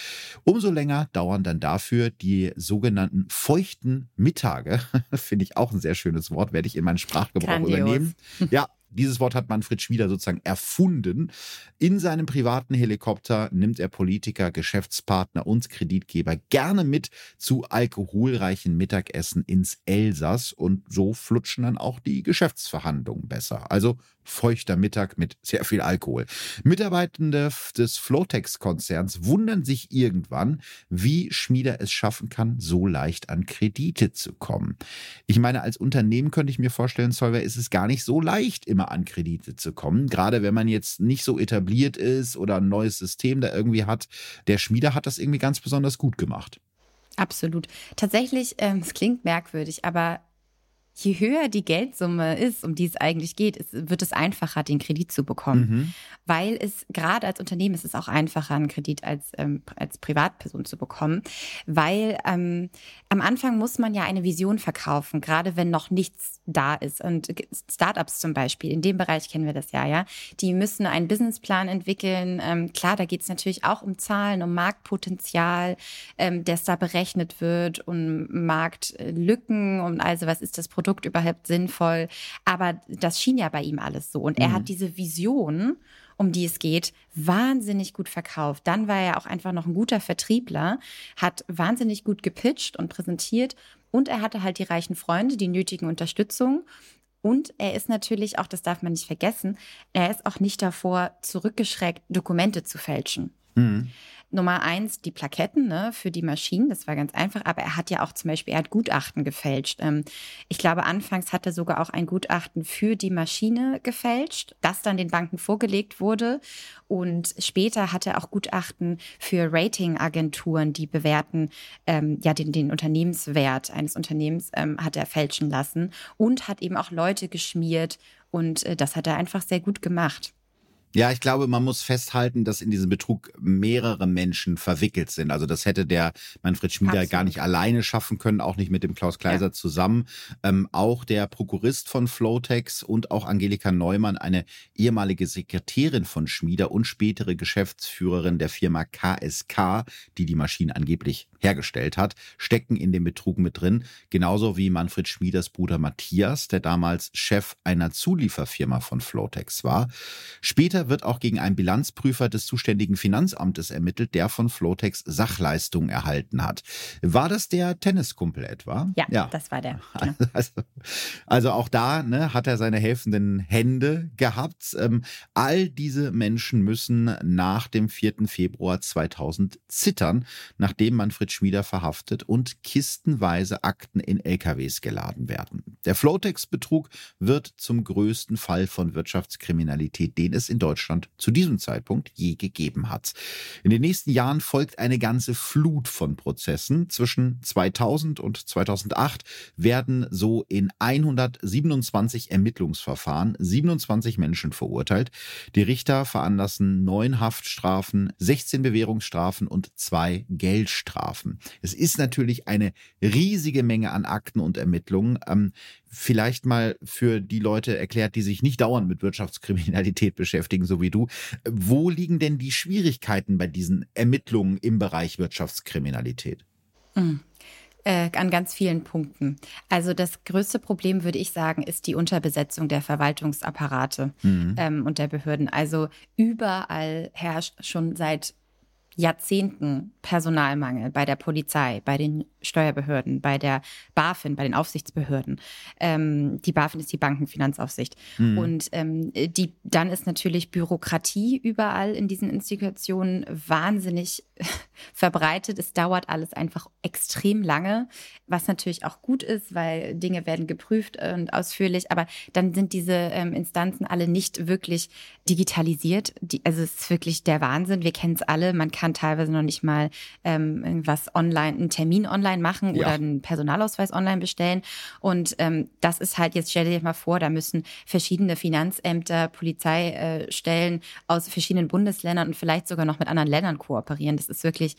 Umso länger dauern dann dafür die sogenannten feuchten Mittage. Finde ich auch ein sehr schönes Wort, werde ich in meinen Sprachgebrauch Grandios. übernehmen. Ja, dieses Wort hat Manfred Schmieder sozusagen erfunden. In seinem privaten Helikopter nimmt er Politiker, Geschäftspartner und Kreditgeber gerne mit zu alkoholreichen Mittagessen ins Elsass und so flutschen dann auch die Geschäftsverhandlungen besser. Also feuchter Mittag mit sehr viel Alkohol. Mitarbeitende des Flotex-Konzerns wundern sich irgendwann, wie Schmieder es schaffen kann, so leicht an Kredite zu kommen. Ich meine, als Unternehmen könnte ich mir vorstellen, Solver, ist es gar nicht so leicht, immer an Kredite zu kommen. Gerade wenn man jetzt nicht so etabliert ist oder ein neues System da irgendwie hat. Der Schmieder hat das irgendwie ganz besonders gut gemacht. Absolut. Tatsächlich, ähm, es klingt merkwürdig, aber je höher die Geldsumme ist, um die es eigentlich geht, ist, wird es einfacher, den Kredit zu bekommen. Mhm. Weil es gerade als Unternehmen ist es auch einfacher, einen Kredit als, ähm, als Privatperson zu bekommen. Weil ähm, am Anfang muss man ja eine Vision verkaufen, gerade wenn noch nichts da ist. Und Startups zum Beispiel, in dem Bereich kennen wir das ja, ja. Die müssen einen Businessplan entwickeln. Ähm, klar, da geht es natürlich auch um Zahlen, um Marktpotenzial, ähm, das da berechnet wird, um Marktlücken und also was ist das Produkt Produkt überhaupt sinnvoll? Aber das schien ja bei ihm alles so. Und er mhm. hat diese Vision, um die es geht, wahnsinnig gut verkauft. Dann war er auch einfach noch ein guter Vertriebler, hat wahnsinnig gut gepitcht und präsentiert. Und er hatte halt die reichen Freunde, die nötigen Unterstützung. Und er ist natürlich auch, das darf man nicht vergessen, er ist auch nicht davor zurückgeschreckt, Dokumente zu fälschen. Mhm. Nummer eins die Plaketten ne, für die Maschinen, das war ganz einfach, aber er hat ja auch zum Beispiel, er hat Gutachten gefälscht. Ähm, ich glaube, anfangs hat er sogar auch ein Gutachten für die Maschine gefälscht, das dann den Banken vorgelegt wurde. Und später hat er auch Gutachten für Ratingagenturen, die bewerten ähm, ja den, den Unternehmenswert eines Unternehmens, ähm, hat er fälschen lassen und hat eben auch Leute geschmiert. Und äh, das hat er einfach sehr gut gemacht. Ja, ich glaube, man muss festhalten, dass in diesem Betrug mehrere Menschen verwickelt sind. Also das hätte der Manfred Schmieder Absolut. gar nicht alleine schaffen können, auch nicht mit dem Klaus Kleiser ja. zusammen. Ähm, auch der Prokurist von Flowtex und auch Angelika Neumann, eine ehemalige Sekretärin von Schmieder und spätere Geschäftsführerin der Firma KSK, die die Maschinen angeblich hergestellt hat, stecken in dem Betrug mit drin. Genauso wie Manfred Schmieders Bruder Matthias, der damals Chef einer Zulieferfirma von Flowtex war. Später wird auch gegen einen Bilanzprüfer des zuständigen Finanzamtes ermittelt, der von Flotex Sachleistungen erhalten hat. War das der Tenniskumpel etwa? Ja, ja. das war der. Genau. Also, also, auch da ne, hat er seine helfenden Hände gehabt. Ähm, all diese Menschen müssen nach dem 4. Februar 2000 zittern, nachdem Manfred Schmieder verhaftet und kistenweise Akten in LKWs geladen werden. Der Flotex-Betrug wird zum größten Fall von Wirtschaftskriminalität, den es in Deutschland zu diesem Zeitpunkt je gegeben hat. In den nächsten Jahren folgt eine ganze Flut von Prozessen. Zwischen 2000 und 2008 werden so in 127 Ermittlungsverfahren 27 Menschen verurteilt. Die Richter veranlassen neun Haftstrafen, 16 Bewährungsstrafen und zwei Geldstrafen. Es ist natürlich eine riesige Menge an Akten und Ermittlungen. Ähm, vielleicht mal für die Leute erklärt, die sich nicht dauernd mit Wirtschaftskriminalität beschäftigen, so wie du. Wo liegen denn die Schwierigkeiten bei diesen Ermittlungen im Bereich Wirtschaftskriminalität? Mhm. Äh, an ganz vielen Punkten. Also das größte Problem, würde ich sagen, ist die Unterbesetzung der Verwaltungsapparate mhm. ähm, und der Behörden. Also überall herrscht schon seit Jahrzehnten Personalmangel bei der Polizei, bei den Steuerbehörden, bei der BaFin, bei den Aufsichtsbehörden. Ähm, die BaFin ist die Bankenfinanzaufsicht. Mhm. Und ähm, die, dann ist natürlich Bürokratie überall in diesen Institutionen wahnsinnig verbreitet. Es dauert alles einfach extrem lange, was natürlich auch gut ist, weil Dinge werden geprüft und ausführlich. Aber dann sind diese ähm, Instanzen alle nicht wirklich digitalisiert. Die, also es ist wirklich der Wahnsinn. Wir kennen es alle. Man kann teilweise noch nicht mal ähm, irgendwas online, einen Termin online online machen oder einen Personalausweis online bestellen. Und ähm, das ist halt, jetzt stell dir mal vor, da müssen verschiedene Finanzämter, Polizeistellen äh, aus verschiedenen Bundesländern und vielleicht sogar noch mit anderen Ländern kooperieren. Das ist wirklich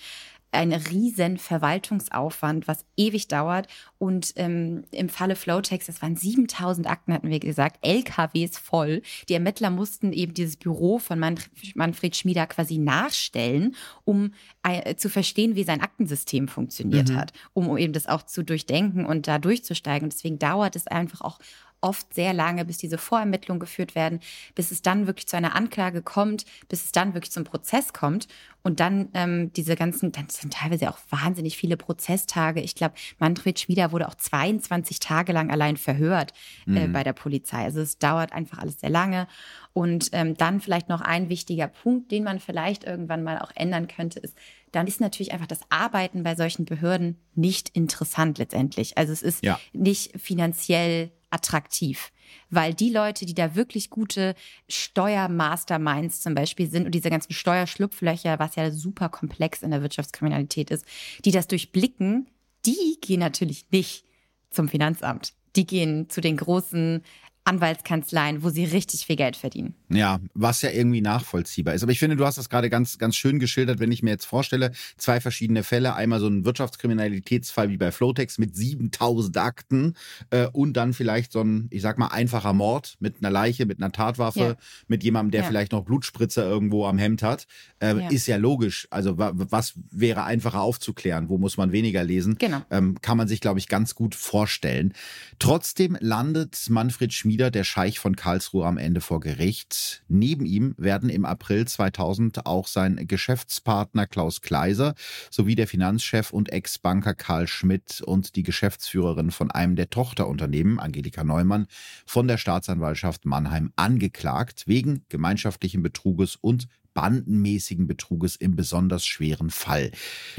ein riesen Verwaltungsaufwand, was ewig dauert. Und ähm, im Falle Flowtex, das waren 7000 Akten, hatten wir gesagt, LKWs voll. Die Ermittler mussten eben dieses Büro von Manfred Schmieder quasi nachstellen, um äh, zu verstehen, wie sein Aktensystem funktioniert mhm. hat, um eben das auch zu durchdenken und da durchzusteigen. Und deswegen dauert es einfach auch oft sehr lange, bis diese Vorermittlungen geführt werden, bis es dann wirklich zu einer Anklage kommt, bis es dann wirklich zum Prozess kommt. Und dann ähm, diese ganzen, dann sind teilweise auch wahnsinnig viele Prozesstage. Ich glaube, Manfred Schmieder wurde auch 22 Tage lang allein verhört äh, mhm. bei der Polizei. Also es dauert einfach alles sehr lange. Und ähm, dann vielleicht noch ein wichtiger Punkt, den man vielleicht irgendwann mal auch ändern könnte, ist, dann ist natürlich einfach das Arbeiten bei solchen Behörden nicht interessant letztendlich. Also es ist ja. nicht finanziell attraktiv. Weil die Leute, die da wirklich gute Steuermasterminds zum Beispiel sind und diese ganzen Steuerschlupflöcher, was ja super komplex in der Wirtschaftskriminalität ist, die das durchblicken, die gehen natürlich nicht zum Finanzamt. Die gehen zu den großen Anwaltskanzleien, wo sie richtig viel Geld verdienen. Ja, was ja irgendwie nachvollziehbar ist. Aber ich finde, du hast das gerade ganz, ganz schön geschildert, wenn ich mir jetzt vorstelle, zwei verschiedene Fälle. Einmal so ein Wirtschaftskriminalitätsfall wie bei Flotex mit 7000 Akten äh, und dann vielleicht so ein, ich sag mal, einfacher Mord mit einer Leiche, mit einer Tatwaffe, ja. mit jemandem, der ja. vielleicht noch Blutspritzer irgendwo am Hemd hat. Äh, ja. Ist ja logisch. Also was wäre einfacher aufzuklären? Wo muss man weniger lesen? Genau. Ähm, kann man sich, glaube ich, ganz gut vorstellen. Trotzdem landet Manfred Schmied wieder der Scheich von Karlsruhe am Ende vor Gericht. Neben ihm werden im April 2000 auch sein Geschäftspartner Klaus Kleiser sowie der Finanzchef und Ex-Banker Karl Schmidt und die Geschäftsführerin von einem der Tochterunternehmen, Angelika Neumann, von der Staatsanwaltschaft Mannheim angeklagt wegen gemeinschaftlichen Betruges und bandenmäßigen Betruges im besonders schweren Fall.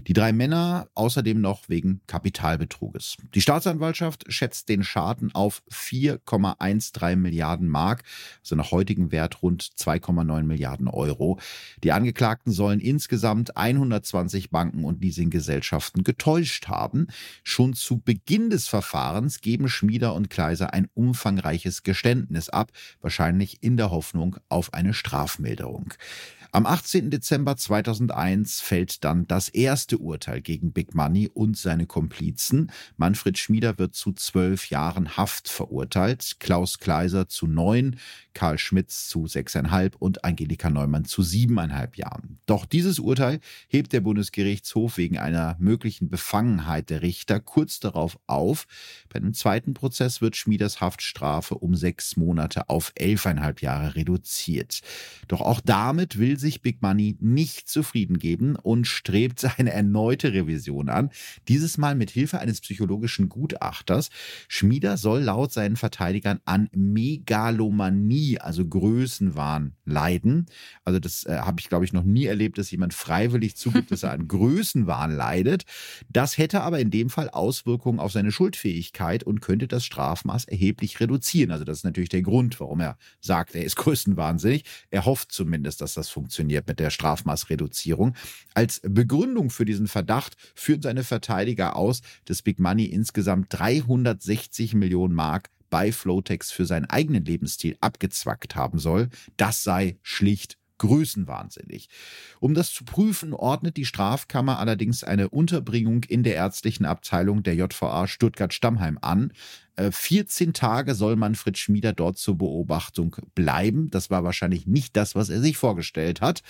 Die drei Männer außerdem noch wegen Kapitalbetruges. Die Staatsanwaltschaft schätzt den Schaden auf 4,13 Milliarden Mark, also nach heutigem Wert rund 2,9 Milliarden Euro. Die Angeklagten sollen insgesamt 120 Banken und Leasinggesellschaften getäuscht haben. Schon zu Beginn des Verfahrens geben Schmieder und Kleiser ein umfangreiches Geständnis ab, wahrscheinlich in der Hoffnung auf eine Strafmilderung. Am 18. Dezember 2001 fällt dann das erste Urteil gegen Big Money und seine Komplizen. Manfred Schmieder wird zu zwölf Jahren Haft verurteilt, Klaus Kleiser zu neun, Karl Schmitz zu sechseinhalb und Angelika Neumann zu siebeneinhalb Jahren. Doch dieses Urteil hebt der Bundesgerichtshof wegen einer möglichen Befangenheit der Richter kurz darauf auf. Bei dem zweiten Prozess wird Schmieders Haftstrafe um sechs Monate auf elfeinhalb Jahre reduziert. Doch auch damit will sich Big Money nicht zufrieden geben und strebt eine erneute Revision an. Dieses Mal mit Hilfe eines psychologischen Gutachters. Schmieder soll laut seinen Verteidigern an Megalomanie also Größenwahn, leiden. Also das äh, habe ich, glaube ich, noch nie erlebt, dass jemand freiwillig zugibt, dass er an Größenwahn leidet. Das hätte aber in dem Fall Auswirkungen auf seine Schuldfähigkeit und könnte das Strafmaß erheblich reduzieren. Also das ist natürlich der Grund, warum er sagt, er ist größenwahnsinnig. Er hofft zumindest, dass das funktioniert mit der Strafmaßreduzierung. Als Begründung für diesen Verdacht führen seine Verteidiger aus, dass Big Money insgesamt 360 Millionen Mark bei Flotex für seinen eigenen Lebensstil abgezwackt haben soll, das sei schlicht größenwahnsinnig. Um das zu prüfen, ordnet die Strafkammer allerdings eine Unterbringung in der ärztlichen Abteilung der JVA Stuttgart-Stammheim an. 14 äh, Tage soll Manfred Schmieder dort zur Beobachtung bleiben. Das war wahrscheinlich nicht das, was er sich vorgestellt hat.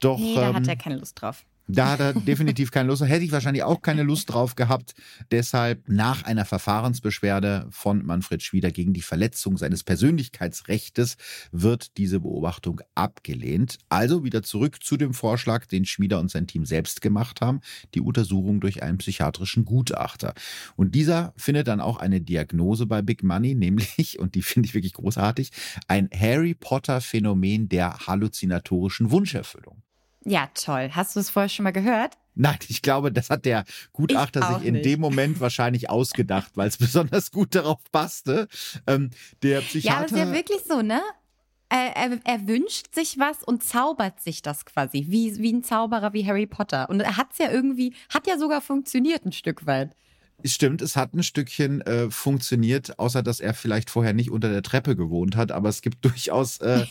Doch, nee, da ähm, hat er keine Lust drauf. Da hat er definitiv keine Lust. Hätte ich wahrscheinlich auch keine Lust drauf gehabt. Deshalb nach einer Verfahrensbeschwerde von Manfred Schwieder gegen die Verletzung seines Persönlichkeitsrechtes wird diese Beobachtung abgelehnt. Also wieder zurück zu dem Vorschlag, den Schmieder und sein Team selbst gemacht haben, die Untersuchung durch einen psychiatrischen Gutachter. Und dieser findet dann auch eine Diagnose bei Big Money, nämlich, und die finde ich wirklich großartig, ein Harry Potter Phänomen der halluzinatorischen Wunscherfüllung. Ja, toll. Hast du es vorher schon mal gehört? Nein, ich glaube, das hat der Gutachter sich in nicht. dem Moment wahrscheinlich ausgedacht, weil es besonders gut darauf passte. Ähm, der Psychiater. Ja, aber ist ja wirklich so, ne? er, er, er, wünscht sich was und zaubert sich das quasi, wie, wie ein Zauberer wie Harry Potter. Und er hat es ja irgendwie, hat ja sogar funktioniert ein Stück weit. Stimmt, es hat ein Stückchen äh, funktioniert, außer dass er vielleicht vorher nicht unter der Treppe gewohnt hat. Aber es gibt durchaus äh,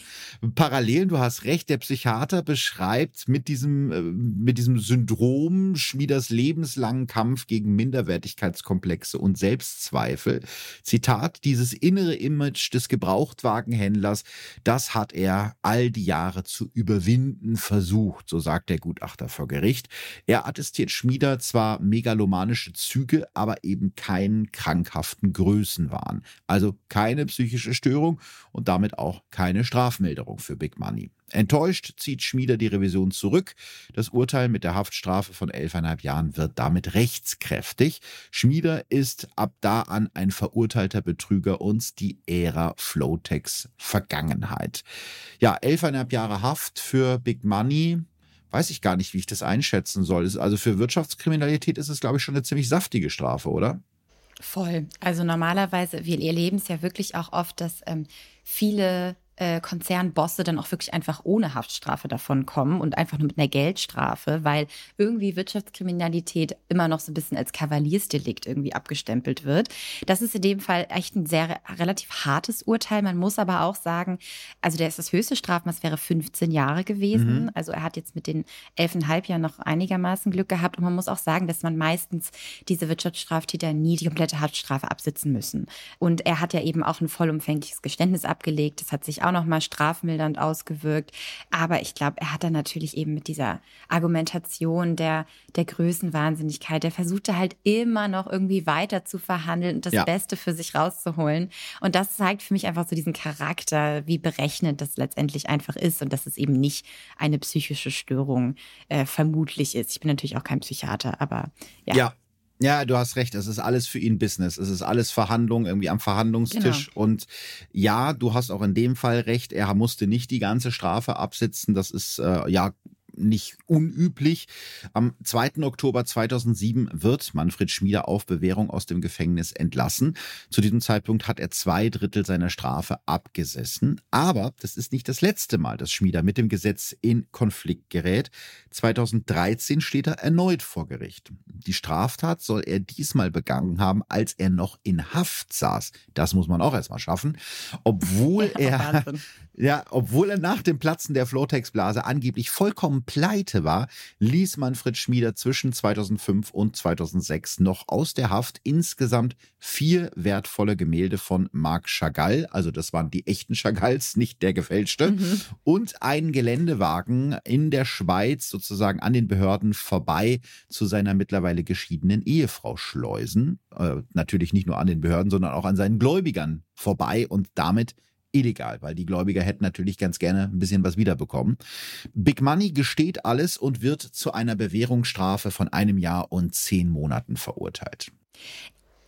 Parallelen. Du hast recht. Der Psychiater beschreibt mit diesem, äh, mit diesem Syndrom Schmieders lebenslangen Kampf gegen Minderwertigkeitskomplexe und Selbstzweifel. Zitat: Dieses innere Image des Gebrauchtwagenhändlers, das hat er all die Jahre zu überwinden versucht. So sagt der Gutachter vor Gericht. Er attestiert Schmieder zwar megalomanische Züge, aber eben keinen krankhaften Größenwahn. Also keine psychische Störung und damit auch keine Strafmilderung für Big Money. Enttäuscht zieht Schmieder die Revision zurück. Das Urteil mit der Haftstrafe von elfeinhalb Jahren wird damit rechtskräftig. Schmieder ist ab da an ein verurteilter Betrüger und die Ära Flowtex Vergangenheit. Ja, elfeinhalb Jahre Haft für Big Money weiß ich gar nicht, wie ich das einschätzen soll. Also für Wirtschaftskriminalität ist es, glaube ich, schon eine ziemlich saftige Strafe, oder? Voll. Also normalerweise, wir erleben es ja wirklich auch oft, dass ähm, viele äh, Konzernbosse dann auch wirklich einfach ohne Haftstrafe davon kommen und einfach nur mit einer Geldstrafe, weil irgendwie Wirtschaftskriminalität immer noch so ein bisschen als Kavaliersdelikt irgendwie abgestempelt wird. Das ist in dem Fall echt ein sehr relativ hartes Urteil. Man muss aber auch sagen, also der ist das höchste Strafmaß wäre 15 Jahre gewesen. Mhm. Also er hat jetzt mit den elfeinhalb Jahren noch einigermaßen Glück gehabt und man muss auch sagen, dass man meistens diese Wirtschaftsstraftäter nie die komplette Haftstrafe absitzen müssen. Und er hat ja eben auch ein vollumfängliches Geständnis abgelegt. Das hat sich auch nochmal strafmildernd ausgewirkt. Aber ich glaube, er hat dann natürlich eben mit dieser Argumentation der, der Größenwahnsinnigkeit, der versuchte halt immer noch irgendwie weiter zu verhandeln und das ja. Beste für sich rauszuholen. Und das zeigt für mich einfach so diesen Charakter, wie berechnend das letztendlich einfach ist und dass es eben nicht eine psychische Störung äh, vermutlich ist. Ich bin natürlich auch kein Psychiater, aber ja. Ja, ja, du hast recht. Es ist alles für ihn Business. Es ist alles Verhandlung irgendwie am Verhandlungstisch. Genau. Und ja, du hast auch in dem Fall recht. Er musste nicht die ganze Strafe absitzen. Das ist äh, ja nicht unüblich. Am 2. Oktober 2007 wird Manfred Schmieder auf Bewährung aus dem Gefängnis entlassen. Zu diesem Zeitpunkt hat er zwei Drittel seiner Strafe abgesessen. Aber das ist nicht das letzte Mal, dass Schmieder mit dem Gesetz in Konflikt gerät. 2013 steht er erneut vor Gericht. Die Straftat soll er diesmal begangen haben, als er noch in Haft saß. Das muss man auch erstmal schaffen. Obwohl er, ja, obwohl er nach dem Platzen der Flotex-Blase angeblich vollkommen pleite war, ließ Manfred Schmieder zwischen 2005 und 2006 noch aus der Haft insgesamt vier wertvolle Gemälde von Marc Chagall, also das waren die echten Chagalls, nicht der gefälschte, mhm. und einen Geländewagen in der Schweiz sozusagen an den Behörden vorbei zu seiner mittlerweile geschiedenen Ehefrau schleusen. Äh, natürlich nicht nur an den Behörden, sondern auch an seinen Gläubigern vorbei und damit illegal, weil die Gläubiger hätten natürlich ganz gerne ein bisschen was wiederbekommen. Big Money gesteht alles und wird zu einer Bewährungsstrafe von einem Jahr und zehn Monaten verurteilt.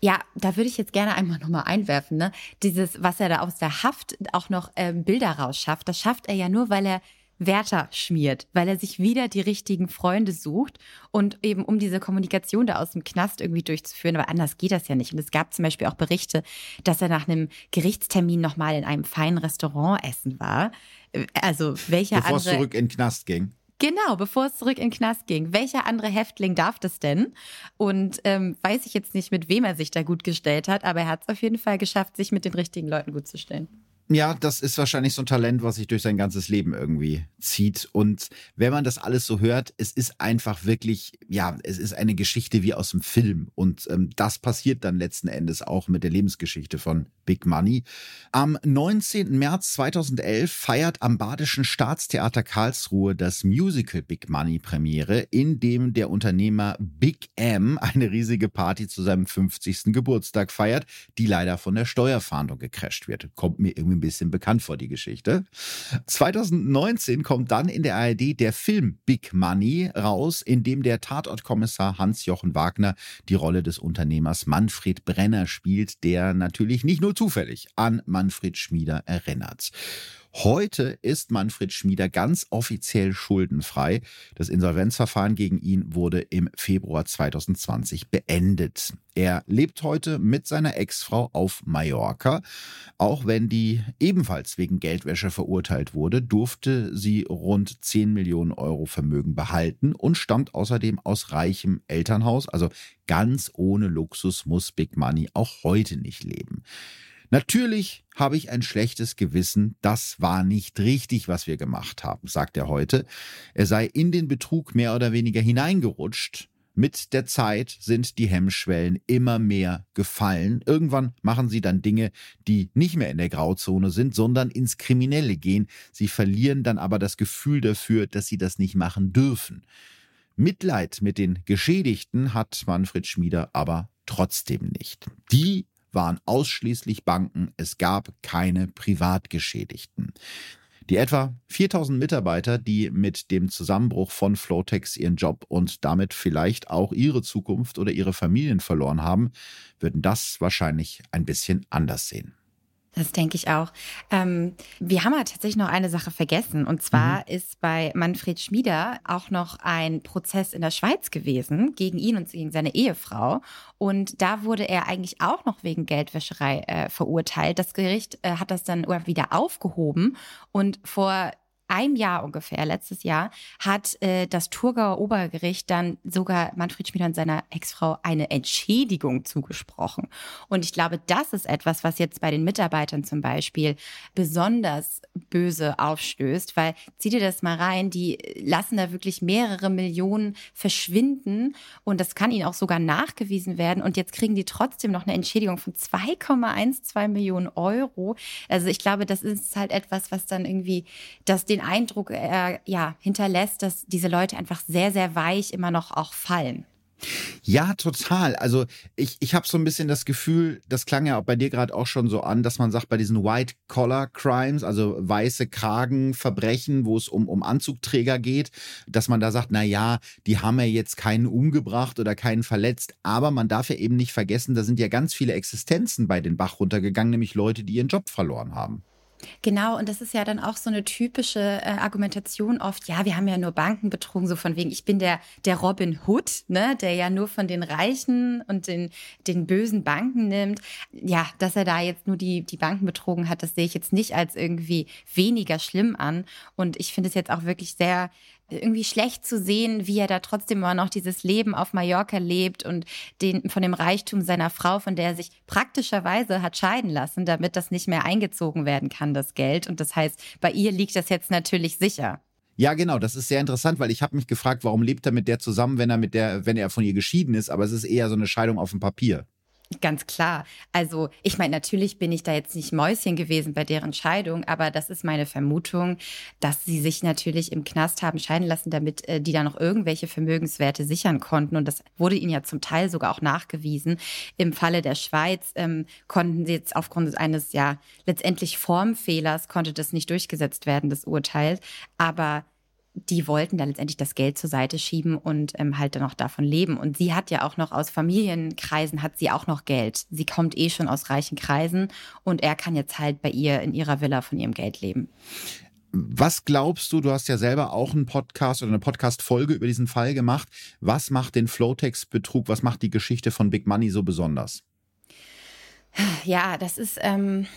Ja, da würde ich jetzt gerne einmal nochmal einwerfen. Ne? Dieses, was er da aus der Haft auch noch ähm, Bilder rausschafft, das schafft er ja nur, weil er Wärter schmiert, weil er sich wieder die richtigen Freunde sucht und eben um diese Kommunikation da aus dem Knast irgendwie durchzuführen. Aber anders geht das ja nicht. Und es gab zum Beispiel auch Berichte, dass er nach einem Gerichtstermin nochmal in einem feinen Restaurant essen war. Also welcher Bevor andere... es zurück in den Knast ging. Genau, bevor es zurück in den Knast ging. Welcher andere Häftling darf das denn? Und ähm, weiß ich jetzt nicht, mit wem er sich da gut gestellt hat, aber er hat es auf jeden Fall geschafft, sich mit den richtigen Leuten gut zu stellen. Ja, das ist wahrscheinlich so ein Talent, was sich durch sein ganzes Leben irgendwie zieht. Und wenn man das alles so hört, es ist einfach wirklich, ja, es ist eine Geschichte wie aus dem Film. Und ähm, das passiert dann letzten Endes auch mit der Lebensgeschichte von Big Money. Am 19. März 2011 feiert am Badischen Staatstheater Karlsruhe das Musical Big Money Premiere, in dem der Unternehmer Big M eine riesige Party zu seinem 50. Geburtstag feiert, die leider von der Steuerfahndung gecrasht wird. Kommt mir irgendwie ein bisschen bekannt vor, die Geschichte. 2019 kommt dann in der ARD der Film Big Money raus, in dem der Tatortkommissar Hans-Jochen Wagner die Rolle des Unternehmers Manfred Brenner spielt, der natürlich nicht nur zufällig an Manfred Schmieder erinnert. Heute ist Manfred Schmieder ganz offiziell schuldenfrei. Das Insolvenzverfahren gegen ihn wurde im Februar 2020 beendet. Er lebt heute mit seiner Ex-Frau auf Mallorca. Auch wenn die ebenfalls wegen Geldwäsche verurteilt wurde, durfte sie rund 10 Millionen Euro Vermögen behalten und stammt außerdem aus reichem Elternhaus. Also ganz ohne Luxus muss Big Money auch heute nicht leben. Natürlich habe ich ein schlechtes Gewissen, das war nicht richtig, was wir gemacht haben, sagt er heute. Er sei in den Betrug mehr oder weniger hineingerutscht. Mit der Zeit sind die Hemmschwellen immer mehr gefallen. Irgendwann machen sie dann Dinge, die nicht mehr in der Grauzone sind, sondern ins Kriminelle gehen. Sie verlieren dann aber das Gefühl dafür, dass sie das nicht machen dürfen. Mitleid mit den Geschädigten hat Manfred Schmieder aber trotzdem nicht. Die waren ausschließlich Banken, es gab keine Privatgeschädigten. Die etwa 4000 Mitarbeiter, die mit dem Zusammenbruch von Flotex ihren Job und damit vielleicht auch ihre Zukunft oder ihre Familien verloren haben, würden das wahrscheinlich ein bisschen anders sehen. Das denke ich auch. Ähm, wir haben ja tatsächlich noch eine Sache vergessen. Und zwar mhm. ist bei Manfred Schmieder auch noch ein Prozess in der Schweiz gewesen gegen ihn und gegen seine Ehefrau. Und da wurde er eigentlich auch noch wegen Geldwäscherei äh, verurteilt. Das Gericht äh, hat das dann wieder aufgehoben. Und vor einem Jahr ungefähr, letztes Jahr, hat äh, das Thurgauer Obergericht dann sogar Manfred Schmieder und seiner Ex-Frau eine Entschädigung zugesprochen. Und ich glaube, das ist etwas, was jetzt bei den Mitarbeitern zum Beispiel besonders böse aufstößt, weil zieh dir das mal rein, die lassen da wirklich mehrere Millionen verschwinden und das kann ihnen auch sogar nachgewiesen werden und jetzt kriegen die trotzdem noch eine Entschädigung von 2,12 Millionen Euro. Also ich glaube, das ist halt etwas, was dann irgendwie das den den Eindruck äh, ja, hinterlässt, dass diese Leute einfach sehr, sehr weich immer noch auch fallen. Ja, total. Also ich, ich habe so ein bisschen das Gefühl, das klang ja auch bei dir gerade auch schon so an, dass man sagt, bei diesen White-Collar-Crimes, also weiße Kragenverbrechen, wo es um, um Anzugträger geht, dass man da sagt, na ja, die haben ja jetzt keinen umgebracht oder keinen verletzt, aber man darf ja eben nicht vergessen, da sind ja ganz viele Existenzen bei den Bach runtergegangen, nämlich Leute, die ihren Job verloren haben. Genau, und das ist ja dann auch so eine typische äh, Argumentation oft, ja, wir haben ja nur Banken betrogen, so von wegen, ich bin der, der Robin Hood, ne, der ja nur von den Reichen und den, den bösen Banken nimmt. Ja, dass er da jetzt nur die, die Banken betrogen hat, das sehe ich jetzt nicht als irgendwie weniger schlimm an. Und ich finde es jetzt auch wirklich sehr irgendwie schlecht zu sehen, wie er da trotzdem immer noch dieses Leben auf Mallorca lebt und den, von dem Reichtum seiner Frau, von der er sich praktischerweise hat scheiden lassen, damit das nicht mehr eingezogen werden kann, das Geld. Und das heißt, bei ihr liegt das jetzt natürlich sicher. Ja, genau, das ist sehr interessant, weil ich habe mich gefragt, warum lebt er mit der zusammen, wenn er mit der, wenn er von ihr geschieden ist, aber es ist eher so eine Scheidung auf dem Papier. Ganz klar. Also ich meine, natürlich bin ich da jetzt nicht Mäuschen gewesen bei deren Scheidung, aber das ist meine Vermutung, dass sie sich natürlich im Knast haben scheiden lassen, damit äh, die da noch irgendwelche Vermögenswerte sichern konnten. Und das wurde ihnen ja zum Teil sogar auch nachgewiesen. Im Falle der Schweiz ähm, konnten sie jetzt aufgrund eines ja letztendlich Formfehlers konnte das nicht durchgesetzt werden, das Urteil. Aber die wollten dann letztendlich das Geld zur Seite schieben und ähm, halt dann auch davon leben. Und sie hat ja auch noch aus Familienkreisen, hat sie auch noch Geld. Sie kommt eh schon aus reichen Kreisen und er kann jetzt halt bei ihr in ihrer Villa von ihrem Geld leben. Was glaubst du, du hast ja selber auch einen Podcast oder eine Podcast-Folge über diesen Fall gemacht. Was macht den Flowtex-Betrug, was macht die Geschichte von Big Money so besonders? Ja, das ist, ähm,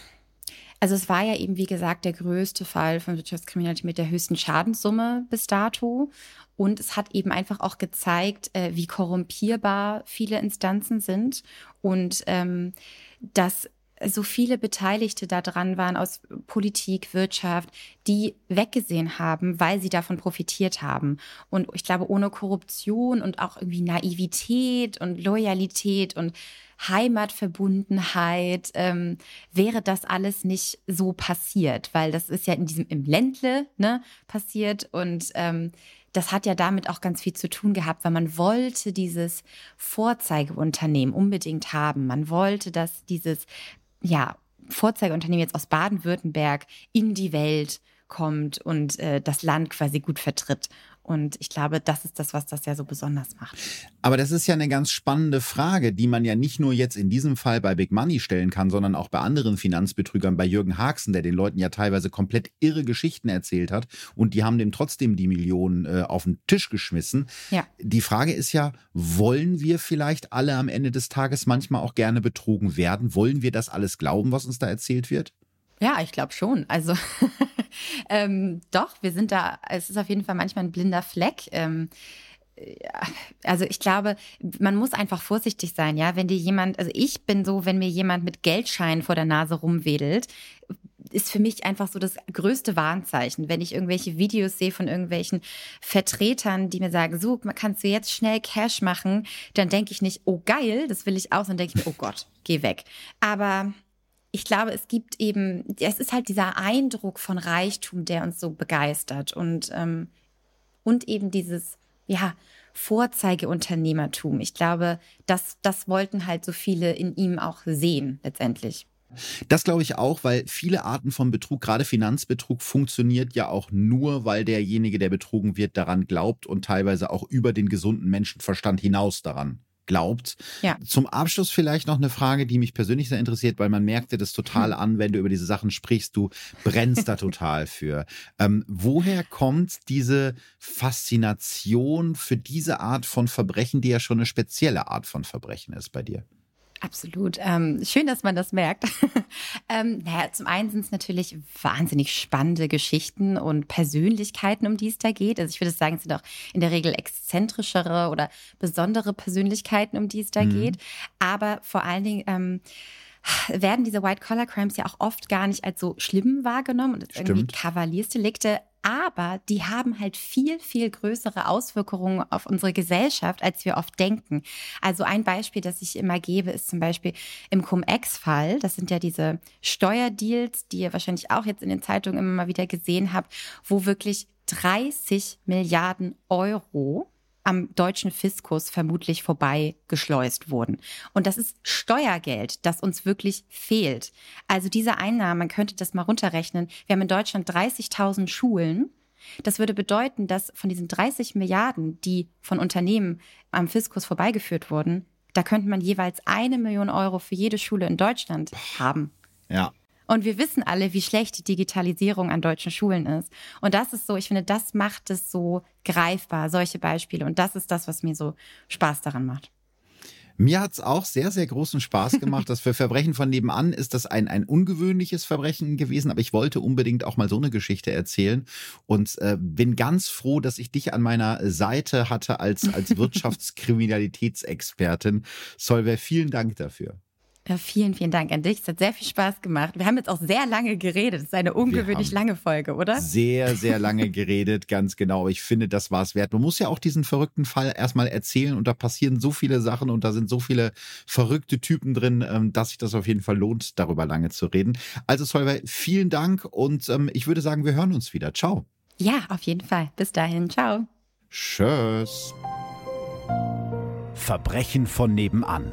also es war ja eben, wie gesagt, der größte Fall von Wirtschaftskriminalität mit der höchsten Schadenssumme bis dato. Und es hat eben einfach auch gezeigt, äh, wie korrumpierbar viele Instanzen sind und ähm, dass so viele Beteiligte daran waren aus Politik, Wirtschaft, die weggesehen haben, weil sie davon profitiert haben. Und ich glaube, ohne Korruption und auch irgendwie Naivität und Loyalität und Heimatverbundenheit ähm, wäre das alles nicht so passiert, weil das ist ja in diesem im Ländle ne, passiert und ähm, das hat ja damit auch ganz viel zu tun gehabt, weil man wollte dieses Vorzeigeunternehmen unbedingt haben. Man wollte, dass dieses ja, Vorzeigeunternehmen jetzt aus Baden-Württemberg in die Welt kommt und äh, das Land quasi gut vertritt. Und ich glaube, das ist das, was das ja so besonders macht. Aber das ist ja eine ganz spannende Frage, die man ja nicht nur jetzt in diesem Fall bei Big Money stellen kann, sondern auch bei anderen Finanzbetrügern, bei Jürgen Haxen, der den Leuten ja teilweise komplett irre Geschichten erzählt hat und die haben dem trotzdem die Millionen äh, auf den Tisch geschmissen. Ja. Die Frage ist ja, wollen wir vielleicht alle am Ende des Tages manchmal auch gerne betrogen werden? Wollen wir das alles glauben, was uns da erzählt wird? Ja, ich glaube schon. Also ähm, doch, wir sind da, es ist auf jeden Fall manchmal ein blinder Fleck. Ähm, ja, also ich glaube, man muss einfach vorsichtig sein, ja. Wenn dir jemand, also ich bin so, wenn mir jemand mit Geldscheinen vor der Nase rumwedelt, ist für mich einfach so das größte Warnzeichen. Wenn ich irgendwelche Videos sehe von irgendwelchen Vertretern, die mir sagen, so, kannst du jetzt schnell Cash machen, dann denke ich nicht, oh geil, das will ich auch, dann denke ich mir, oh Gott, geh weg. Aber ich glaube, es gibt eben, es ist halt dieser Eindruck von Reichtum, der uns so begeistert und, ähm, und eben dieses, ja, Vorzeigeunternehmertum. Ich glaube, das, das wollten halt so viele in ihm auch sehen, letztendlich. Das glaube ich auch, weil viele Arten von Betrug, gerade Finanzbetrug, funktioniert ja auch nur, weil derjenige, der betrogen wird, daran glaubt und teilweise auch über den gesunden Menschenverstand hinaus daran glaubt. Ja. Zum Abschluss vielleicht noch eine Frage, die mich persönlich sehr interessiert, weil man merkt dir das total hm. an, wenn du über diese Sachen sprichst. Du brennst da total für. Ähm, woher kommt diese Faszination für diese Art von Verbrechen, die ja schon eine spezielle Art von Verbrechen ist bei dir? Absolut. Ähm, schön, dass man das merkt. ähm, naja, zum einen sind es natürlich wahnsinnig spannende Geschichten und Persönlichkeiten, um die es da geht. Also ich würde sagen, es sind auch in der Regel exzentrischere oder besondere Persönlichkeiten, um die es da mhm. geht. Aber vor allen Dingen ähm, werden diese White-Collar-Crimes ja auch oft gar nicht als so schlimm wahrgenommen und als irgendwie Kavaliersdelikte aber die haben halt viel, viel größere Auswirkungen auf unsere Gesellschaft, als wir oft denken. Also ein Beispiel, das ich immer gebe, ist zum Beispiel im Cum-Ex-Fall. Das sind ja diese Steuerdeals, die ihr wahrscheinlich auch jetzt in den Zeitungen immer mal wieder gesehen habt, wo wirklich 30 Milliarden Euro am deutschen Fiskus vermutlich vorbei geschleust wurden. Und das ist Steuergeld, das uns wirklich fehlt. Also diese Einnahmen, man könnte das mal runterrechnen. Wir haben in Deutschland 30.000 Schulen. Das würde bedeuten, dass von diesen 30 Milliarden, die von Unternehmen am Fiskus vorbeigeführt wurden, da könnte man jeweils eine Million Euro für jede Schule in Deutschland haben. Ja, und wir wissen alle, wie schlecht die Digitalisierung an deutschen Schulen ist. Und das ist so, ich finde, das macht es so greifbar, solche Beispiele. Und das ist das, was mir so Spaß daran macht. Mir hat es auch sehr, sehr großen Spaß gemacht. Das für Verbrechen von nebenan ist das ein, ein ungewöhnliches Verbrechen gewesen, aber ich wollte unbedingt auch mal so eine Geschichte erzählen und äh, bin ganz froh, dass ich dich an meiner Seite hatte als, als Wirtschaftskriminalitätsexpertin. Solver, vielen Dank dafür. Ja, vielen, vielen Dank an dich. Es hat sehr viel Spaß gemacht. Wir haben jetzt auch sehr lange geredet. Es ist eine ungewöhnlich lange Folge, oder? Sehr, sehr lange geredet, ganz genau. Ich finde, das war es wert. Man muss ja auch diesen verrückten Fall erstmal erzählen und da passieren so viele Sachen und da sind so viele verrückte Typen drin, ähm, dass sich das auf jeden Fall lohnt, darüber lange zu reden. Also, Solveig, vielen Dank und ähm, ich würde sagen, wir hören uns wieder. Ciao. Ja, auf jeden Fall. Bis dahin. Ciao. Tschüss. Verbrechen von nebenan